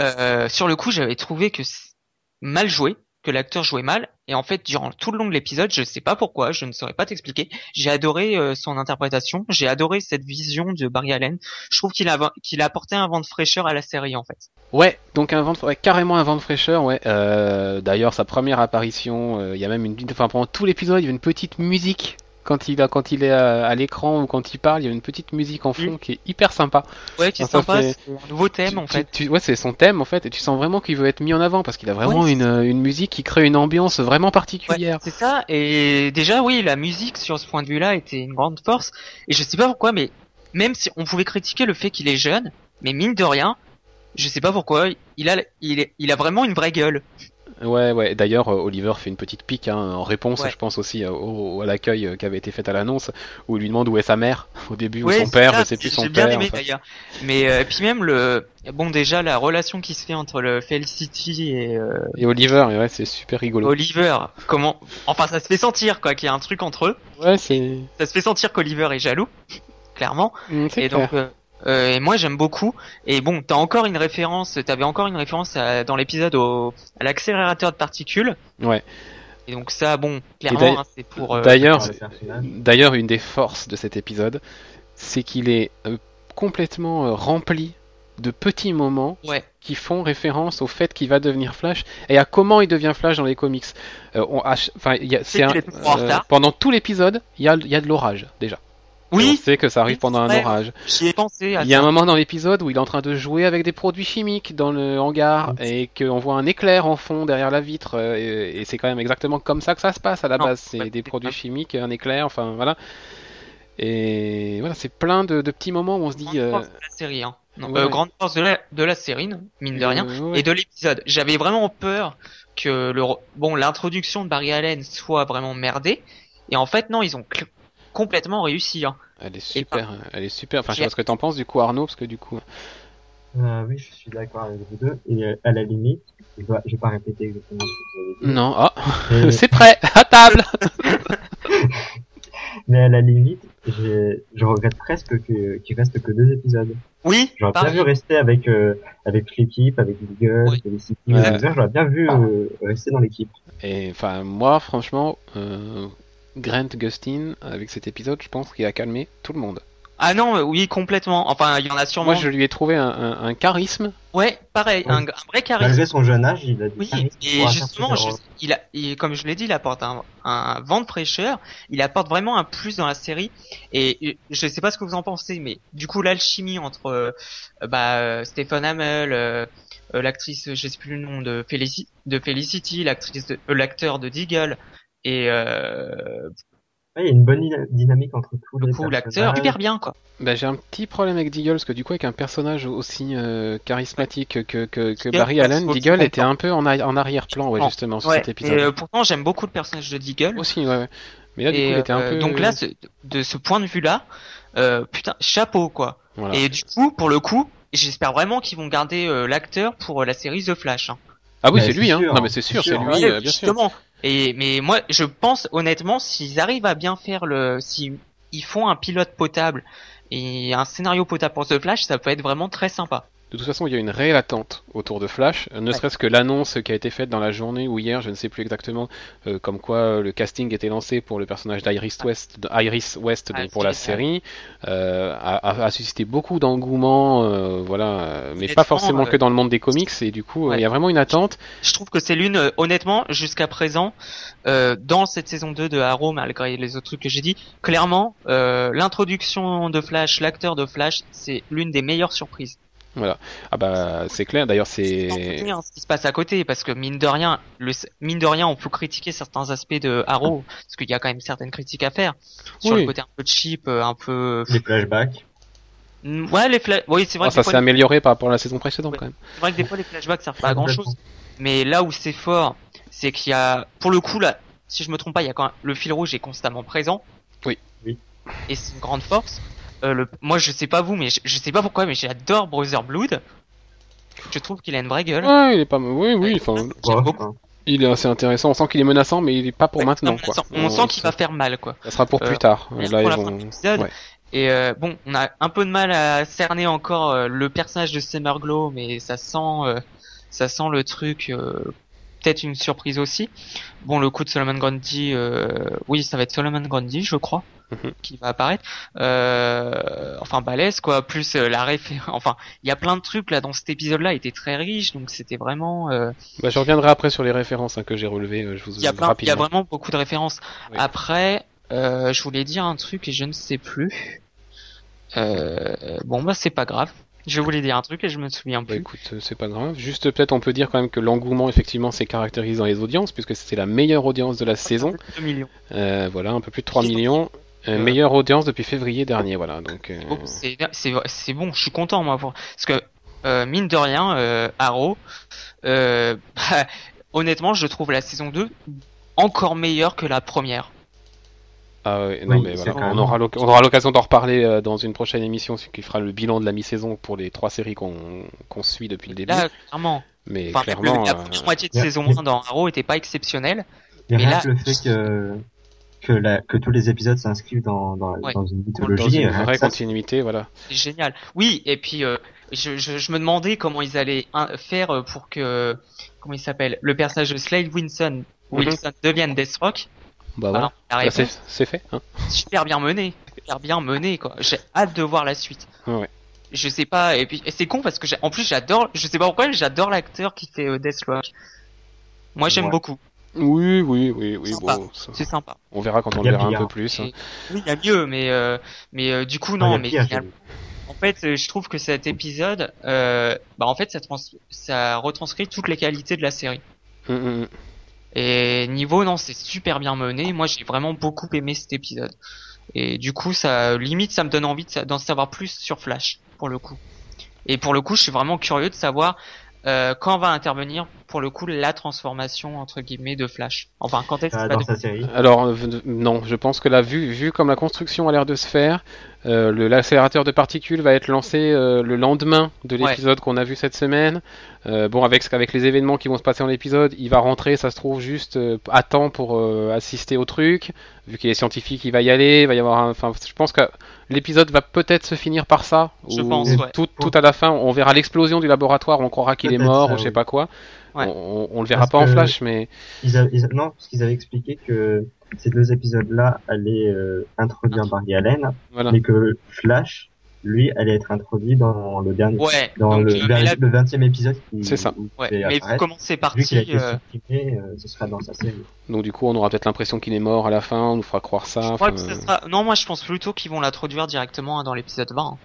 Euh, sur le coup, j'avais trouvé que mal joué, que l'acteur jouait mal, et en fait, durant tout le long de l'épisode, je sais pas pourquoi, je ne saurais pas t'expliquer. J'ai adoré euh, son interprétation, j'ai adoré cette vision de Barry Allen. Je trouve qu'il a, qu'il a apporté un vent de fraîcheur à la série en fait. Ouais, donc un vent, de- ouais, carrément un vent de fraîcheur, ouais. Euh, D'ailleurs, sa première apparition, euh, il y a même une, enfin pendant tout l'épisode, il y a une petite musique quand il a, quand il est à, à l'écran ou quand il parle, il y a une petite musique en fond qui est hyper sympa. Ouais, qui est sympa, c'est un nouveau thème Tu- en fait. tu- ouais, c'est son thème en fait, et tu sens vraiment qu'il veut être mis en avant parce qu'il a vraiment Oui, une, une musique qui crée une ambiance vraiment Ouais, particulière. c'est ça. Et déjà, oui, la musique sur ce point de vue-là était une grande force. Et je sais pas pourquoi, mais même si on pouvait critiquer le fait qu'il est jeune, mais mine de rien, je sais pas pourquoi, il a, il, est, il a vraiment une vraie gueule. Ouais, ouais. D'ailleurs, euh, Oliver fait une petite pique hein, en réponse, Ouais. je pense aussi euh, au, à l'accueil euh, qui avait été fait à l'annonce, où il lui demande où est sa mère au début, Ouais, ou son père, ça, je sais plus son J'ai père. bien aimé enfin. d'ailleurs. Mais euh, puis même le, bon déjà la relation qui se fait entre le Felicity et euh, Et Oliver, ouais, c'est super rigolo. Oliver, comment, enfin ça se fait sentir quoi, qu'il y a un truc entre eux. Ouais, c'est, Ça se fait sentir qu'Oliver est jaloux, clairement. Mm, c'est Et clair. donc, euh, et moi j'aime beaucoup. Et bon, t'as encore une référence, t'avais encore une référence à- dans l'épisode au, à l'accélérateur de particules. Ouais. Et donc ça, bon, clairement, hein, c'est pour. euh, D'ailleurs, d'ailleurs, une des forces de cet épisode, c'est qu'il est euh, complètement euh, rempli de petits moments ouais, qui font référence au fait qu'il va devenir Flash et à comment il devient Flash dans les comics. Euh, on- y a- est pendant tout l'épisode, il y a, il y a de l'orage déjà. Et on oui, sait que ça arrive oui, pendant un orage. j'y ai pensé. Il y a un moment dans l'épisode où il est en train de jouer avec des produits chimiques dans le hangar et qu'on voit un éclair en fond derrière la vitre euh, et, et c'est quand même exactement comme ça que ça se passe à la Non, base. C'est ouais, des produits chimiques, un éclair, enfin voilà. Et voilà, c'est plein de, de petits moments où on se dit. Grande euh, force de la série, hein. Non, ouais. euh, grande force de la, de la série, non, mine de rien. euh, ouais. et de l'épisode. J'avais vraiment peur que le bon l'introduction de Barry Allen soit vraiment merdée et en fait non ils ont cl- complètement réussi. Hein. Elle est super, elle est super. Enfin, je sais pas ce que t'en penses du coup, Arnaud, parce que du coup. Euh, oui, je suis d'accord avec vous deux. Et euh, à la limite, je, je vais pas répéter exactement ce que vous avez dit. Non, ah, c'est prêt, à table. Mais à la limite, j'ai- je regrette presque que- qu'il reste que deux épisodes. Oui, J'aurais bien vu rester avec euh, avec l'équipe, avec Google, Oui. Felicity, Ouais. J'aurais bien vu euh, rester dans l'équipe. Et enfin, moi, franchement, euh, Grant Gustin avec cet épisode, je pense qu'il a calmé tout le monde. Ah non, euh, oui complètement. Enfin il y en a sûrement. Moi, je lui ai trouvé un, un- un charisme. Ouais, pareil, Oui. un, un vrai charisme. Malgré son jeune âge, il a du Oui, charisme et justement, je- il a, il- comme je l'ai dit, il apporte un, un vent de fraîcheur. Il apporte vraiment un plus dans la série. Et je sais pas ce que vous en pensez, mais du coup, l'alchimie entre euh, bah, Stephen Amell, euh, euh, l'actrice, je sais plus le nom de, Felici- de Felicity, l'actrice, de- euh, l'acteur de Deagle, et euh, Ouais, il y a une bonne dyna- dynamique entre tous le les coup, l'acteur, super bien quoi. Bah, j'ai un petit problème avec Deagle, parce que du coup, avec un personnage aussi euh, charismatique que, que, Barry Allen, Deagle était un peu en, a- en arrière-plan, ouais, justement, sur Ouais, cet et épisode. euh, pourtant, j'aime beaucoup le personnage de Deagle. Aussi, ouais, ouais. Mais là, du Et, coup, il était un euh, peu. donc là, ce- de ce point de vue-là, euh, putain, chapeau quoi. Voilà. Et du coup, pour le coup, j'espère vraiment qu'ils vont garder euh, l'acteur pour la série The Flash. Hein. Ah oui, Bah, c'est c'est lui, hein. Non, mais c'est sûr, c'est c'est sûr. lui, Ouais, euh, bien sûr. justement. Et mais moi, je pense honnêtement, s'ils arrivent à bien faire le, si ils font un pilote potable et un scénario potable pour The Flash, ça peut être vraiment très sympa. De toute façon, il y a une réelle attente autour de Flash, ne Ouais. serait-ce que l'annonce qui a été faite dans la journée ou hier, je ne sais plus exactement, euh, comme quoi euh, le casting était lancé pour le personnage d'Iris West, d'Iris West Ah, donc pour la série, euh, a, a- a suscité beaucoup d'engouement, euh, voilà, mais pas forcément que dans le monde des comics, et du coup, Ouais. il y a vraiment une attente. Je trouve que c'est l'une, honnêtement, jusqu'à présent, euh, dans cette saison 2 de Arrow, malgré les autres trucs que j'ai dit, clairement, euh, l'introduction de Flash, l'acteur de Flash, c'est l'une des meilleures surprises. Ah bah c'est clair. D'ailleurs C'est c'est bien ce qui se passe à côté parce que mine de rien, le, mine de rien, on peut critiquer certains aspects de Arrow parce qu'il y a quand même certaines critiques à faire sur Oui. le côté un peu cheap, euh, un peu. Les flashbacks. Ouais, les fla- Oui, c'est vrai. Ah, que ça s'est amélioré par rapport à la saison précédente Ouais. quand même. c'est vrai que des fois les flashbacks servent pas à grand chose. Mais là où c'est fort, c'est qu'il y a, pour le coup là, si je me trompe pas, il y a quand même le fil rouge est constamment présent. Oui. Oui. Et c'est une grande force. Euh, le... Moi, je sais pas vous, mais je, je sais pas pourquoi, mais j'adore Brother Blood. Je trouve qu'il a une vraie gueule. Ouais, il est pas. Oui, oui. Enfin, Ouais, il est assez intéressant. On sent qu'il est menaçant, mais il est pas pour Ouais, maintenant quoi. On sent qu'il va faire mal, quoi. Ça sera pour Euh, plus tard. Rien Là pour la vont. fin. Ouais. Et euh, bon, on a un peu de mal à cerner encore euh, le personnage de Summer Glow, mais ça sent, euh, ça sent le truc. euh, Peut-être une surprise aussi. Bon, le coup de Solomon Grundy, euh, oui, ça va être Solomon Grundy, je crois, Mhm. qui va apparaître. Euh, enfin, balèze quoi. Plus euh, la référence. Enfin, il y a plein de trucs là dans cet épisode-là, était très riche, donc c'était vraiment. euh, Bah, je reviendrai après sur les références hein, que j'ai relevées. euh, Je vous il y a plein, il y a vraiment beaucoup de références. Oui. Après, je voulais dire un truc et je ne sais plus. Bon bah c'est pas grave. Je voulais dire un truc et je me souviens Bah plus. écoute, euh, c'est pas grave. Juste peut-être on peut dire quand même que l'engouement effectivement s'est caractérisé dans les audiences puisque c'était la meilleure audience de la saison. 2 millions. Euh, voilà, un peu plus de 3 Ils ont- millions. Euh, Euh, meilleure audience depuis février dernier, voilà. Donc, euh, Oh, c'est bon, je suis content moi pour parce que euh, mine de rien, euh, Arrow, euh, bah, honnêtement, je trouve la saison 2 encore meilleure que la première. ah ouais, non Oui, mais c'est voilà, on aura l'oc- on aura l'occasion d'en reparler euh, dans une prochaine émission ce qui fera le bilan de la mi-saison pour les trois séries qu'on suit depuis le début. Là, clairement. mais Enfin, clairement, le- la euh, première moitié de yeah. saison 1 dans Arrow était pas exceptionnelle. Mais rien là- que le fait que que, la, que tous les épisodes s'inscrivent dans, dans, Ouais. dans une dans mythologie. une que vraie ça, continuité, voilà. C'est génial. Oui, et puis euh, je, je, je me demandais comment ils allaient hein, faire euh, pour que comment il s'appelle le personnage de Slade Wilson Wilson devienne Deathstroke. Bah voilà. Bah, c'est fait. Hein. super bien mené, super bien mené quoi. J'ai hâte de voir la suite. Ouais, ouais. Je sais pas et puis c'est con parce que en plus j'adore, je sais pas pourquoi, mais j'adore l'acteur qui fait euh, Deathstroke. Moi j'aime Ouais. beaucoup, Oui, oui, oui, oui. Bon, c'est sympa. on verra quand on verra un peu plus. hein. Oui, il y a mieux, mais euh, mais euh, du coup y non, mais pire, finalement- En fait, euh, je trouve que cet épisode, euh, bah en fait, ça, trans ça retranscrit toutes les qualités de la série. Hum, hum, hum. Et niveau, non, c'est super bien mené. Moi, j'ai vraiment beaucoup aimé cet épisode. Et du coup, ça limite, ça me donne envie d'en savoir plus sur Flash, pour le coup. Et pour le coup, je suis vraiment curieux de savoir euh, quand va intervenir, pour le coup, la transformation entre guillemets de Flash? Enfin, quand est-ce Ah, dans sa série. Alors euh, non, je pense que là, vu, vu comme la construction a l'air de se faire, euh, le- l'accélérateur de particules va être lancé euh, le lendemain de Ouais. l'épisode qu'on a vu cette semaine. Euh, bon, avec, avec les événements qui vont se passer dans l'épisode, il va rentrer, ça se trouve, juste euh, à temps pour euh, assister au truc. Vu qu'il est scientifique, il va y aller. Il va y avoir un... Enfin, je pense que l'épisode va peut-être se finir par ça. Je ou pense, ouais. tout, tout à la fin, on verra l'explosion du laboratoire, on croira qu'il est mort ça, ou je sais oui. pas quoi. Ouais. On, on le verra Parce pas en flash, mais Ils a- ils a- non, parce qu'ils avaient expliqué que ces deux épisodes-là allaient euh, introduire Barry Allen, voilà. mais que Flash, lui, allait être introduit dans le dernier, Ouais, dans donc, le, euh, mais là- le 20e épisode. qui- C'est ça. ouais, mais qu'il a parti été euh, supprimé, euh, ce sera dans sa série. Donc du coup, on aura peut-être l'impression qu'il est mort à la fin, on nous fera croire ça. je crois enfin, que ça sera... Non, moi je pense plutôt qu'ils vont l'introduire directement dans l'épisode 20. hein.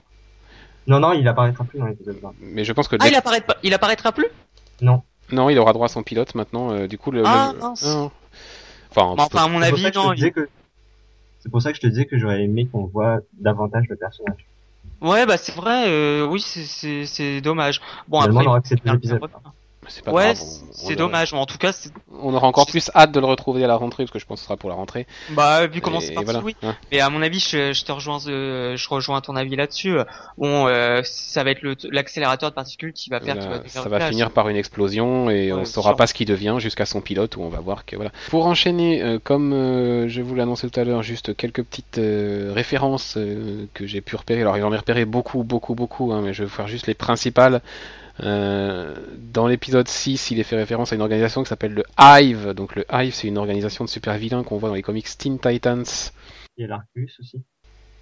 Non, non, il apparaîtra plus dans l'épisode 20. Mais je pense que Ah, il apparaît pas... il apparaîtra plus? Non. non, il aura droit à son pilote maintenant. euh, du coup, le. Ah, le- mince. Non. Enfin, Bon, Enfin, à mon C'est pour avis, ça que je te non. disais il- que- C'est pour ça que je te disais que j'aurais aimé qu'on voit davantage le personnage. Ouais, bah c'est vrai, euh, oui, c'est- c'est c'est dommage. Bon, Finalement, après, on aura que c'est pas ouais, grave. c'est dommage, mais en tout cas, c'est- On aura encore plus hâte de le retrouver à la rentrée parce que je pense que ce sera pour la rentrée. bah vu comment c'est parti, voilà. oui. hein. Mais à mon avis, je, je te rejoins, euh, je rejoins ton avis là-dessus. Bon, euh, ça va être l'accélérateur de particules qui va faire, Là, qu'il va devenir ça va finir par une explosion et Ouais, on saura sûr. pas ce qu'il devient jusqu'à son pilote où on va voir que voilà. Pour enchaîner, euh, comme euh, je vous l'ai annoncé tout à l'heure, juste quelques petites euh, références euh, que j'ai pu repérer. Alors j'en ai repéré beaucoup, beaucoup, beaucoup, hein, mais je vais vous faire juste les principales. Euh, dans l'épisode 6, il est fait référence à une organisation qui s'appelle le Hive. Donc le Hive, c'est une organisation de super vilains qu'on voit dans les comics Teen Titans. Il y a l'Arcus aussi.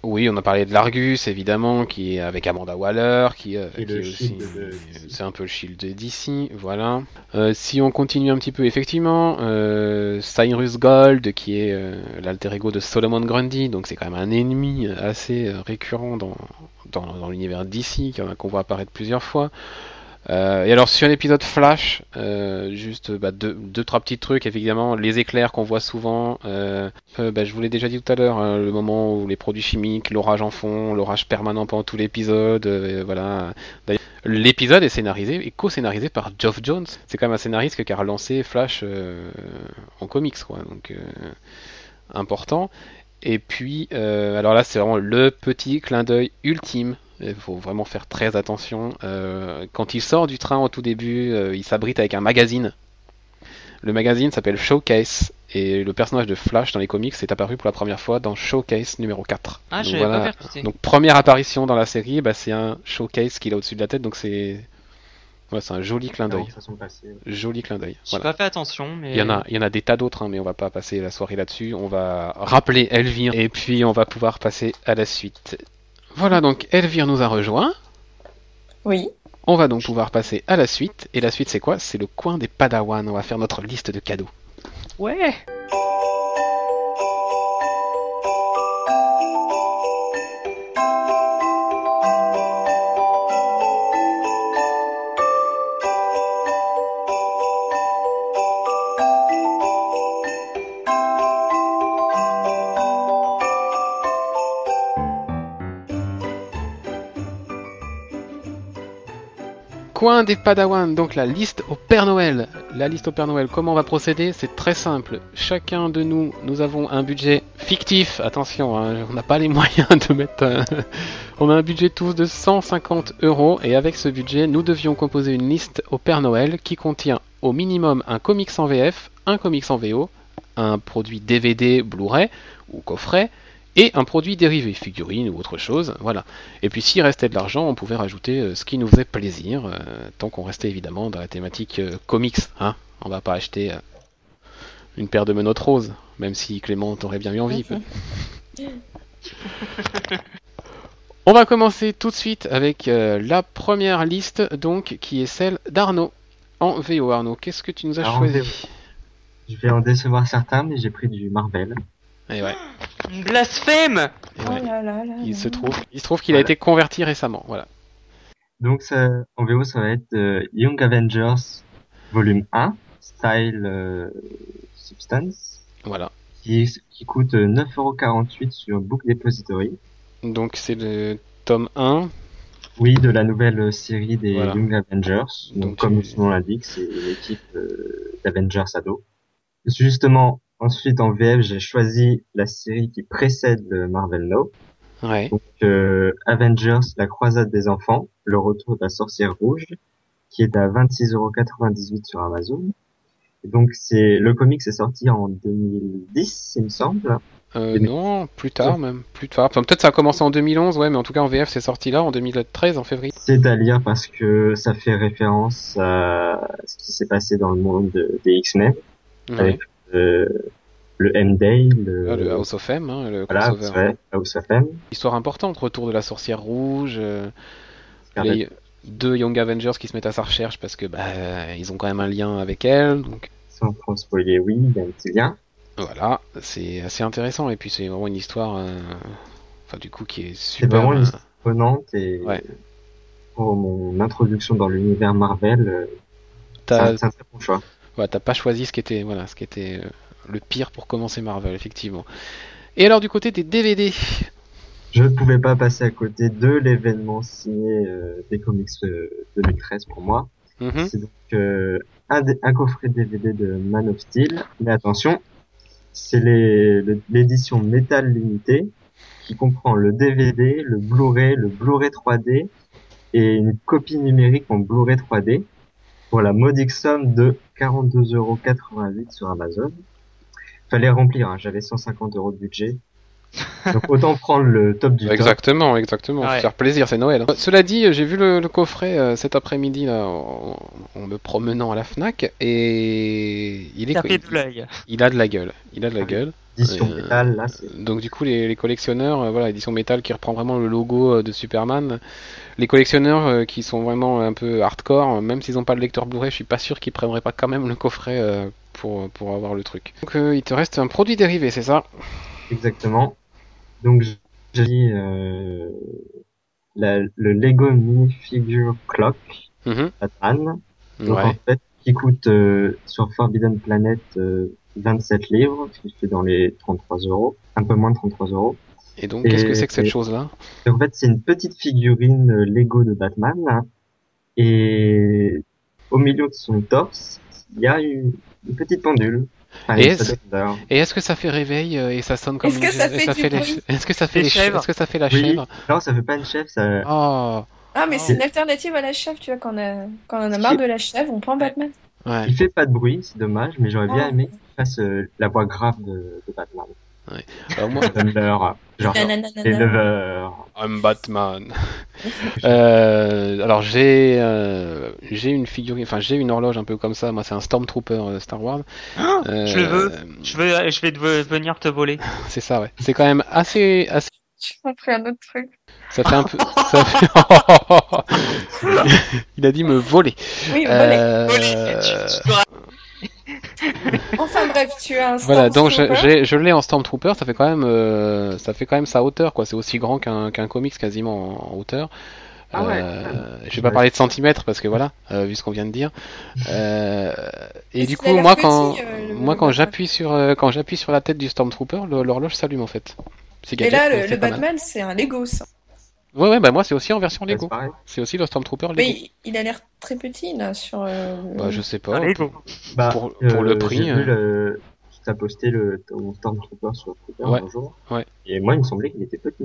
Oui, on a parlé de l'Argus, évidemment, qui est avec Amanda Waller, qui, euh, qui est aussi, Shield de DC. c'est un peu le shield d'ici, voilà. Euh, si on continue un petit peu, effectivement, euh, Cyrus Gold, qui est euh, l'alter ego de Solomon Grundy, donc c'est quand même un ennemi assez euh, récurrent dans, dans, dans l'univers d'ici, qu'on voit apparaître plusieurs fois. Euh, et alors sur l'épisode Flash, euh, juste bah, deux, deux trois petits trucs évidemment, les éclairs qu'on voit souvent. Euh, bah, je vous l'ai déjà dit tout à l'heure, hein, le moment où les produits chimiques, l'orage en fond, l'orage permanent pendant tout l'épisode, voilà. L'épisode est scénarisé et co-scénarisé par Geoff Jones. C'est quand même un scénariste qui a relancé Flash en comics, quoi. Donc important. Et puis, alors là, c'est vraiment le petit clin d'œil ultime. Il faut vraiment faire très attention. Euh, quand il sort du train au tout début, euh, il s'abrite avec un magazine. Le magazine s'appelle Showcase. Et le personnage de Flash dans les comics est apparu pour la première fois dans Showcase numéro 4. Ah, Donc je n'avais voilà. pas percuté. Donc première apparition dans la série, bah, c'est un showcase qu'il a au-dessus de la tête, donc c'est ouais, c'est un joli clin d'œil. Joli clin d'œil. J'ai Voilà. pas fait attention, mais. Il y en a, il y en a des tas d'autres, hein, mais on va pas passer la soirée là-dessus. On va rappeler Elvire et puis on va pouvoir passer à la suite. Voilà, donc Elvire nous a rejoint. Oui. On va donc pouvoir passer à la suite. Et la suite, c'est quoi? C'est le coin des Padawan. On va faire notre liste de cadeaux. Ouais. Coin des Padawan, donc la liste au Père Noël. La liste au Père Noël, comment on va procéder? C'est très simple. Chacun de nous, nous avons un budget fictif. Attention, hein, on n'a pas les moyens de mettre. on a un budget tous de 150 euros et avec ce budget, nous devions composer une liste au Père Noël qui contient au minimum un comics en VF, un comics en VO, un produit DVD, Blu-ray ou coffret et un produit dérivé, figurine ou autre chose. Voilà. Et puis s'il restait de l'argent, on pouvait rajouter euh, ce qui nous faisait plaisir, euh, tant qu'on restait évidemment dans la thématique euh, comics. Hein on va pas acheter euh, une paire de menottes roses, même si Clément t'aurait bien eu envie. peut- on va commencer tout de suite avec euh, la première liste, donc qui est celle d'Arnaud. En VO, Arnaud, qu'est-ce que tu nous as Alors, choisi? Je vais en décevoir certains, mais j'ai pris du Marvel. Et ouais, Blasphème et Oh ouais. là là là Il là. se trouve, il se trouve qu'il a été converti récemment. Voilà. Donc ça, en VO, ça va être euh, Young Avengers volume 1, Style euh, Substance, Voilà. qui, qui coûte euh, 9,48€ sur Book Depository. Donc c'est le tome 1. Oui, de la nouvelle euh, série des Voilà. Young Avengers. Donc, Donc, comme son nom l'indique, c'est l'équipe euh, d'Avengers ado. Justement, ensuite en VF, j'ai choisi la série qui précède le Marvel Now. Ouais. Donc euh, Avengers, la croisade des enfants, le retour de la sorcière rouge, qui est à 26,98€ sur Amazon. Et donc c'est le comic est sorti en 2010, il me semble. Euh, 2000. non, plus tard même, plus tard. Enfin, peut-être ça a commencé en 2011, ouais, mais en tout cas en VF c'est sorti là en 2013 en février. C'est à lire parce que ça fait référence à ce qui s'est passé dans le monde de- des X-Men, Ouais. avec euh, le M-Day, le, Ah, le House of M, hein, le voilà, c'est House of M. Histoire importante, retour de la sorcière rouge, euh, les deux Young Avengers qui se mettent à sa recherche parce que bah ils ont quand même un lien avec elle, donc Sans trop spoiler, oui, il y a un petit lien. voilà, c'est assez intéressant et puis c'est vraiment une histoire, euh, enfin du coup qui est C'est super. vraiment une euh, histoire prenante et Ouais. pour mon introduction dans l'univers Marvel, euh, c'est un, c'est un très bon choix. T'as pas choisi ce qui était, voilà, ce qui était euh, le pire pour commencer Marvel, effectivement. Et alors du côté des DVD, Je ne pouvais pas passer à côté de l'événement signé euh, des comics euh, 2013 pour moi. Mhm. C'est donc euh, un, coffret DVD de Man of Steel. Mais attention, c'est le- l'édition Metal Limitée qui comprend le DVD, le Blu-ray, le Blu-ray 3D et une copie numérique en Blu-ray 3D pour la modique somme de 42,88€ sur Amazon. Fallait remplir, hein, j'avais 150 euros de budget. Donc autant prendre le top du top. Exactement, exactement. Ouais. Faut Faire plaisir, c'est Noël. hein. Cela dit, j'ai vu le, le coffret euh, cet après-midi là, en, en me promenant à la Fnac et il est, il, de il a de la gueule. Il a de la Ah oui. gueule. Édition Euh, métal, là, c'est Donc du coup, les, les collectionneurs, euh, voilà, édition métal qui reprend vraiment le logo euh, de Superman. Les collectionneurs euh, qui sont vraiment un peu hardcore, même s'ils n'ont pas le lecteur Blu-ray, je suis pas sûr qu'ils prendraient pas quand même le coffret euh, pour pour avoir le truc. Donc euh, il te reste un produit dérivé, c'est ça? Exactement. Donc j'ai dit euh, la- le Lego Minifigure Clock Mhm. Batman. Donc en Ouais. fait, qui coûte euh, sur Forbidden Planet euh, 27 livres, ce qui fait dans les 33 euros, un peu moins de 33 euros. Et donc, qu'est-ce que c'est que cette et- chose-là? en fait, c'est une petite figurine Lego de Batman. Et au milieu de son torse, il y a une, une petite pendule. Enfin, Et est-ce- que ça fait réveil euh, et ça sonne comme Est-ce que ça et fait du les bruit? Est-ce que ça fait Les chèvres Est-ce que ça fait la Oui. chèvre? Non, ça fait pas une chèvre, ça... Oh, Ah, mais c'est une alternative à la chèvre, tu vois, quand on a, quand on en a marre de la chèvre, on prend Batman. ouais. Il fait pas de bruit, c'est dommage, mais j'aurais bien Ah. aimé fasse euh, la voix grave de, de Batman. Alors moi, Thunder, genre éleveur. I'm Batman. euh, alors j'ai euh, j'ai une figurine, enfin j'ai une horloge un peu comme ça. Moi, c'est un Stormtrooper euh, Star Wars. Euh, je le veux. Je vais, je vais te- venir te voler. C'est ça, ouais. C'est quand même assez, assez. Je m'en pris un autre truc. Ça fait un peu. ça fait- Il a dit me voler. Oui, voler. Euh, Voler. Tu- tu Enfin bref, tu as un Voilà, donc je, je l'ai en Stormtrooper, ça fait quand même, euh, ça fait quand même sa hauteur, quoi. C'est aussi grand qu'un qu'un comics quasiment en, en hauteur. Ah ouais. Euh, je vais pas parler de centimètres parce que voilà, euh, vu ce qu'on vient de dire. Euh, et du coup, moi petit, quand, euh, moi quand j'appuie sur, euh, quand j'appuie sur la tête du Stormtrooper, l'horloge s'allume en fait. Et là, le. Batman, c'est un Lego, ça. Ouais, ouais, bah moi c'est aussi en version Lego. c'est aussi le Stormtrooper Lego. Mais il, a l'air très petit, là, sur... euh, Bah je sais pas. Go. Bah, Pour- pour le prix, J'ai euh. vu le... T'as posté le ton Stormtrooper sur Twitter Ouais. un jour. Ouais. Et moi, il me semblait qu'il était petit.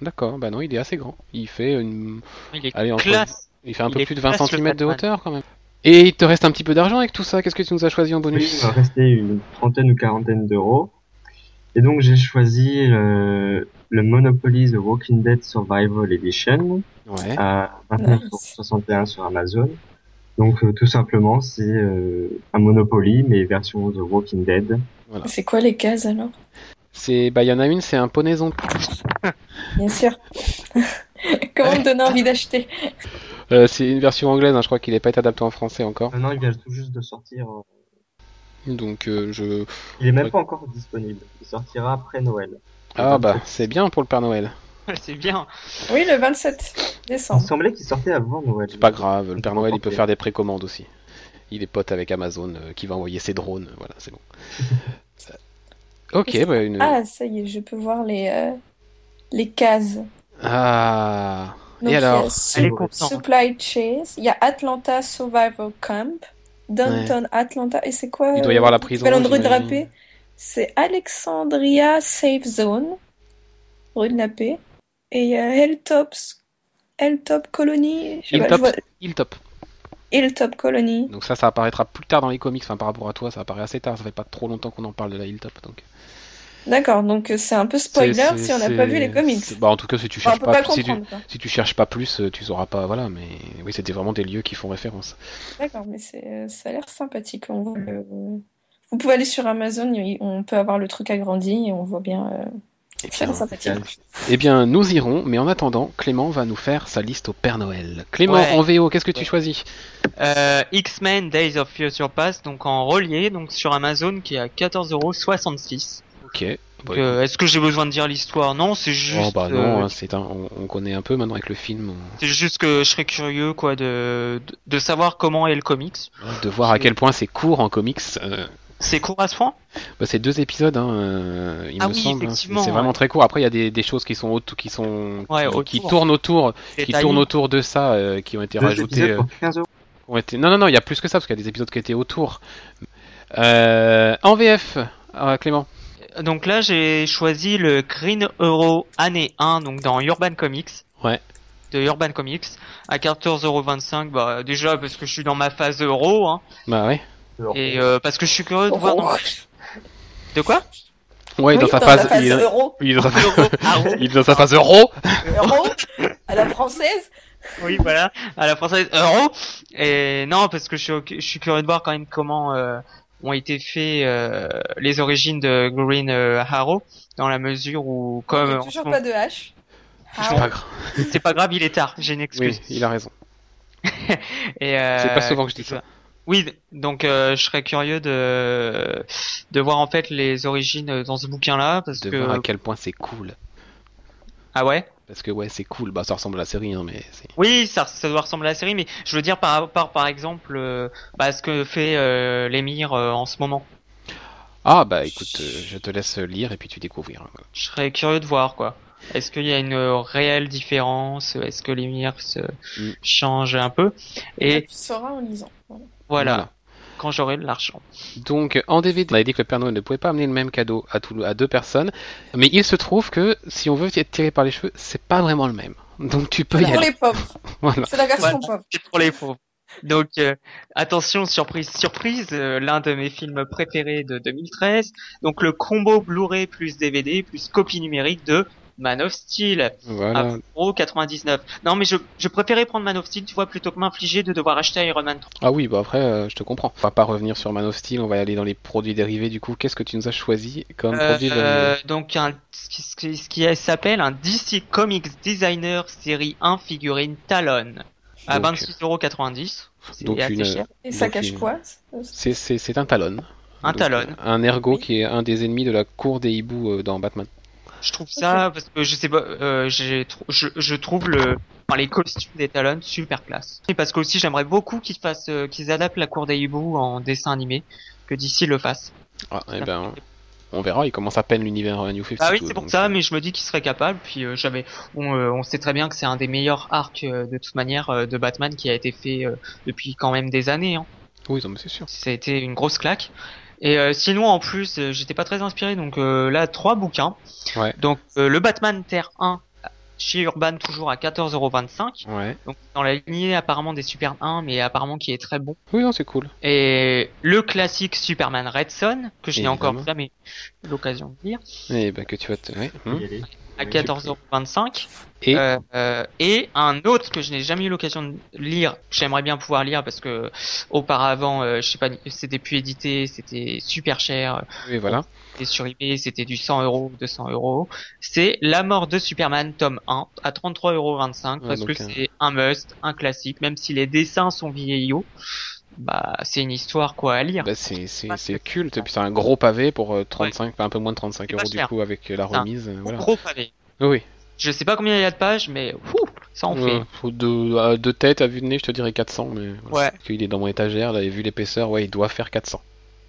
D'accord, bah non, il est assez grand. Il fait une, Il est allez entre classe. Il fait un Il peu plus de 20 classe, le cm de hauteur quand même. Et il te reste un petit peu d'argent avec tout ça. Qu'est-ce que tu nous as choisi en Oui, bonus il m'a resté une trentaine ou quarantaine d'euros. Et donc, j'ai choisi le, le Monopoly The Walking Dead Survival Edition Ouais. à Nice. 29,61 sur Amazon. Donc, euh, tout simplement, c'est euh, un Monopoly, mais version The Walking Dead. C'est quoi les cases, alors? C'est, bah, il y en a une, c'est un poney zombie. Bien sûr. Comment me donner envie d'acheter? Euh, c'est une version anglaise, hein, je crois qu'il n'est pas été adapté en français encore. Maintenant, il vient tout juste de sortir. Donc, euh, je. Il est même pas encore disponible. Il sortira après Noël. Ah bah, c'est bien pour le Père Noël. C'est bien. Oui, le 27 Il décembre. semblait qu'il sortait avant Noël. C'est pas grave, le Père Noël, il peut faire des précommandes aussi. Il est pote avec Amazon, euh, qui va envoyer ses drones, voilà, c'est bon. Ok, bah, une. Ah, ça y est, je peux voir les, euh, les cases. Ah. Donc, Et il y a alors Elle est. Supply Chase, il y a Atlanta Survival Camp, Downtown Atlanta, et c'est quoi Il doit y avoir la prison, C'est Alexandria Safe Zone, rue de la paix, et il y a Hilltops, Hilltop Colony, Hilltop. vois- Hilltop. Hilltop Colony. Donc ça, ça apparaîtra plus tard dans les comics, enfin par rapport à toi, ça apparaît assez tard, ça fait pas trop longtemps qu'on en parle de la Hilltop, donc... D'accord, donc euh, c'est un peu spoiler si on n'a pas vu les comics. Bah en tout cas, si tu cherches pas, pas si tu, si cherches pas plus, euh, tu sauras pas, voilà, mais oui, c'était vraiment des lieux qui font référence. D'accord, mais c'est, euh, ça a l'air sympathique. On voit le- Vous pouvez aller sur Amazon, on peut avoir le truc agrandi et on voit bien. euh, bien, l'air sympathique. eh bien, nous irons, mais en attendant, Clément va nous faire sa liste au Père Noël. Clément, Ouais. en VO, qu'est-ce que tu Ouais. choisis? Euh, X-Men Days of Future Past, donc en relié, donc sur Amazon, qui est à 14,66€. Ok. Bah, euh, Est-ce que j'ai besoin de dire l'histoire? Non, c'est juste. oh, bah non, euh, hein, c'est un, on, on connaît un peu maintenant avec le film, on- C'est juste que je serais curieux, quoi, de, de, de savoir comment est le comics. de voir à quel point c'est court en comics. euh, C'est court à ce point? Bah, c'est deux épisodes, hein, il Ah me oui, semble. hein. effectivement, C'est vraiment très court. Après, il y a des, des choses qui sont auto- qui sont Ouais, qui, qui autour. tournent autour, qui tournent autour de ça, euh, qui ont été Deux euh, pour 15 euros. ont été... Non, non, non, il y a plus que ça parce qu'il y a des épisodes qui étaient autour. Euh, en VF, euh, Clément. Donc là, j'ai choisi le Green Euro année 1, donc dans Urban Comics. Ouais. De Urban Comics, à 14,25€. Bah, déjà, parce que je suis dans ma phase euro, hein. Bah ouais. Et euh, parce que je suis curieux de voir. dans- De quoi? Ouais, Oui, dans sa phase, phase il, est... euro, il est dans sa... Euro. Ah, il est dans sa phase euro. euro, à la française? Oui, voilà, à la française euro. Et non, parce que je suis, je suis curieux de voir quand même comment euh, ont été faits euh, les origines de Green euh, Arrow, dans la mesure où, Il comme n'y a toujours pas de H. C'est pas grave. c'est pas grave, il est tard, j'ai une excuse. Oui, il a raison. Et euh, C'est pas souvent que je dis ça. Oui, donc euh, je serais curieux de de voir en fait les origines dans ce bouquin-là, parce De que voir à quel point c'est cool. ah ouais, Parce que ouais, c'est cool. Bah, ça ressemble à la série, hein, mais c'est. Oui, ça, ça doit ressembler à la série, mais je veux dire par rapport, par exemple, euh, bah, ce que fait euh, l'émir euh, en ce moment. Ah bah écoute, euh, je te laisse lire et puis tu découvriras. Je serais curieux de voir quoi. Est-ce qu'il y a une réelle différence? Est-ce que l'émir se Mm. change un peu? Et Et tu sauras en lisant. Voilà. Quand j'aurai de l'argent. Donc en DVD, on avait dit que le Père Noël ne pouvait pas amener le même cadeau à, tout, à deux personnes, mais il se trouve que si on veut être tiré par les cheveux, c'est pas vraiment le même. Donc tu peux y Pour aller. les pauvres. Voilà. C'est la version Voilà. pauvre. C'est pour les pauvres. Donc euh, attention, surprise, surprise, euh, l'un de mes films préférés de 2013. Donc le combo Blu-ray plus DVD plus copie numérique de Man of Steel Voilà. à 1,99€. Non mais je, je préférais prendre Man of Steel, tu vois, plutôt que m'infliger de devoir acheter Iron Man 3. Ah oui, bah après, euh, je te comprends. On va pas revenir sur Man of Steel, on va aller dans les produits dérivés. Du coup, qu'est-ce que tu nous as choisi comme Euh, produit euh, dérivé donc un, ce qui, ce s'appelle un DC Comics Designer série 1 figurine Talon à Donc, 26,90€. C'est donc assez une- cher. Et ça Donc, cache une- quoi C'est un talon. Un Donc, talon. Un ergo Oui. qui est un des ennemis de la cour des hiboux euh, dans Batman. Je trouve ça parce que je sais pas, euh, j'ai tr- je, je trouve le, enfin, les costumes des Talons super classe. Et parce que aussi j'aimerais beaucoup qu'ils fassent, euh, qu'ils adaptent la cour des hiboux en dessin animé, que d'ici le fasse. Ah, eh ben, on verra, il commence à peine l'univers New 52. Ah oui, c'est pour donc, ça, mais je me dis qu'il serait capable. Puis euh, j'avais, on, euh, on sait très bien que c'est un des meilleurs arcs euh, de toute manière euh, de Batman qui a été fait euh, depuis quand même des années. Hein. Oui, non, mais c'est sûr. Ça a été une grosse claque. Et euh, sinon, en plus, euh, j'étais pas très inspiré, donc euh, là, trois bouquins. Ouais. Donc euh, le Batman Terre 1 chez Urban toujours à 14,25€. Ouais. Donc dans la lignée apparemment des Super 1, mais apparemment qui est très bon. Oui, non, c'est cool. Et le classique Superman Red Son, que je n'ai encore jamais eu l'occasion de lire, Et ben que tu vas te. ouais, hum. À Oui, 14,25€. Et Euh, euh, et un autre que je n'ai jamais eu l'occasion de lire, que j'aimerais bien pouvoir lire parce que auparavant, euh, je sais pas, c'était plus édité, c'était super cher, oui, voilà. et sur eBay c'était du 100 euros, 200 euros. C'est La mort de Superman tome 1 à 33,25 euros Ouais, parce que euh, c'est un must, un classique, même si les dessins sont vieillots. Bah, c'est une histoire quoi à lire. Bah, c'est c'est culte. Et puis c'est un gros pavé pour euh, 35, enfin, un peu moins de 35 C'est pas euros du coup avec euh, la remise. euh, Voilà. Gros pavé. Oui. Je sais pas combien il y a de pages, mais ouh, ça en fait. Euh, faut de, à deux têtes à vue de nez, je te dirais 400, mais voilà. Ouais. Parce qu'il est dans mon étagère, là, et vu l'épaisseur, ouais, il doit faire 400.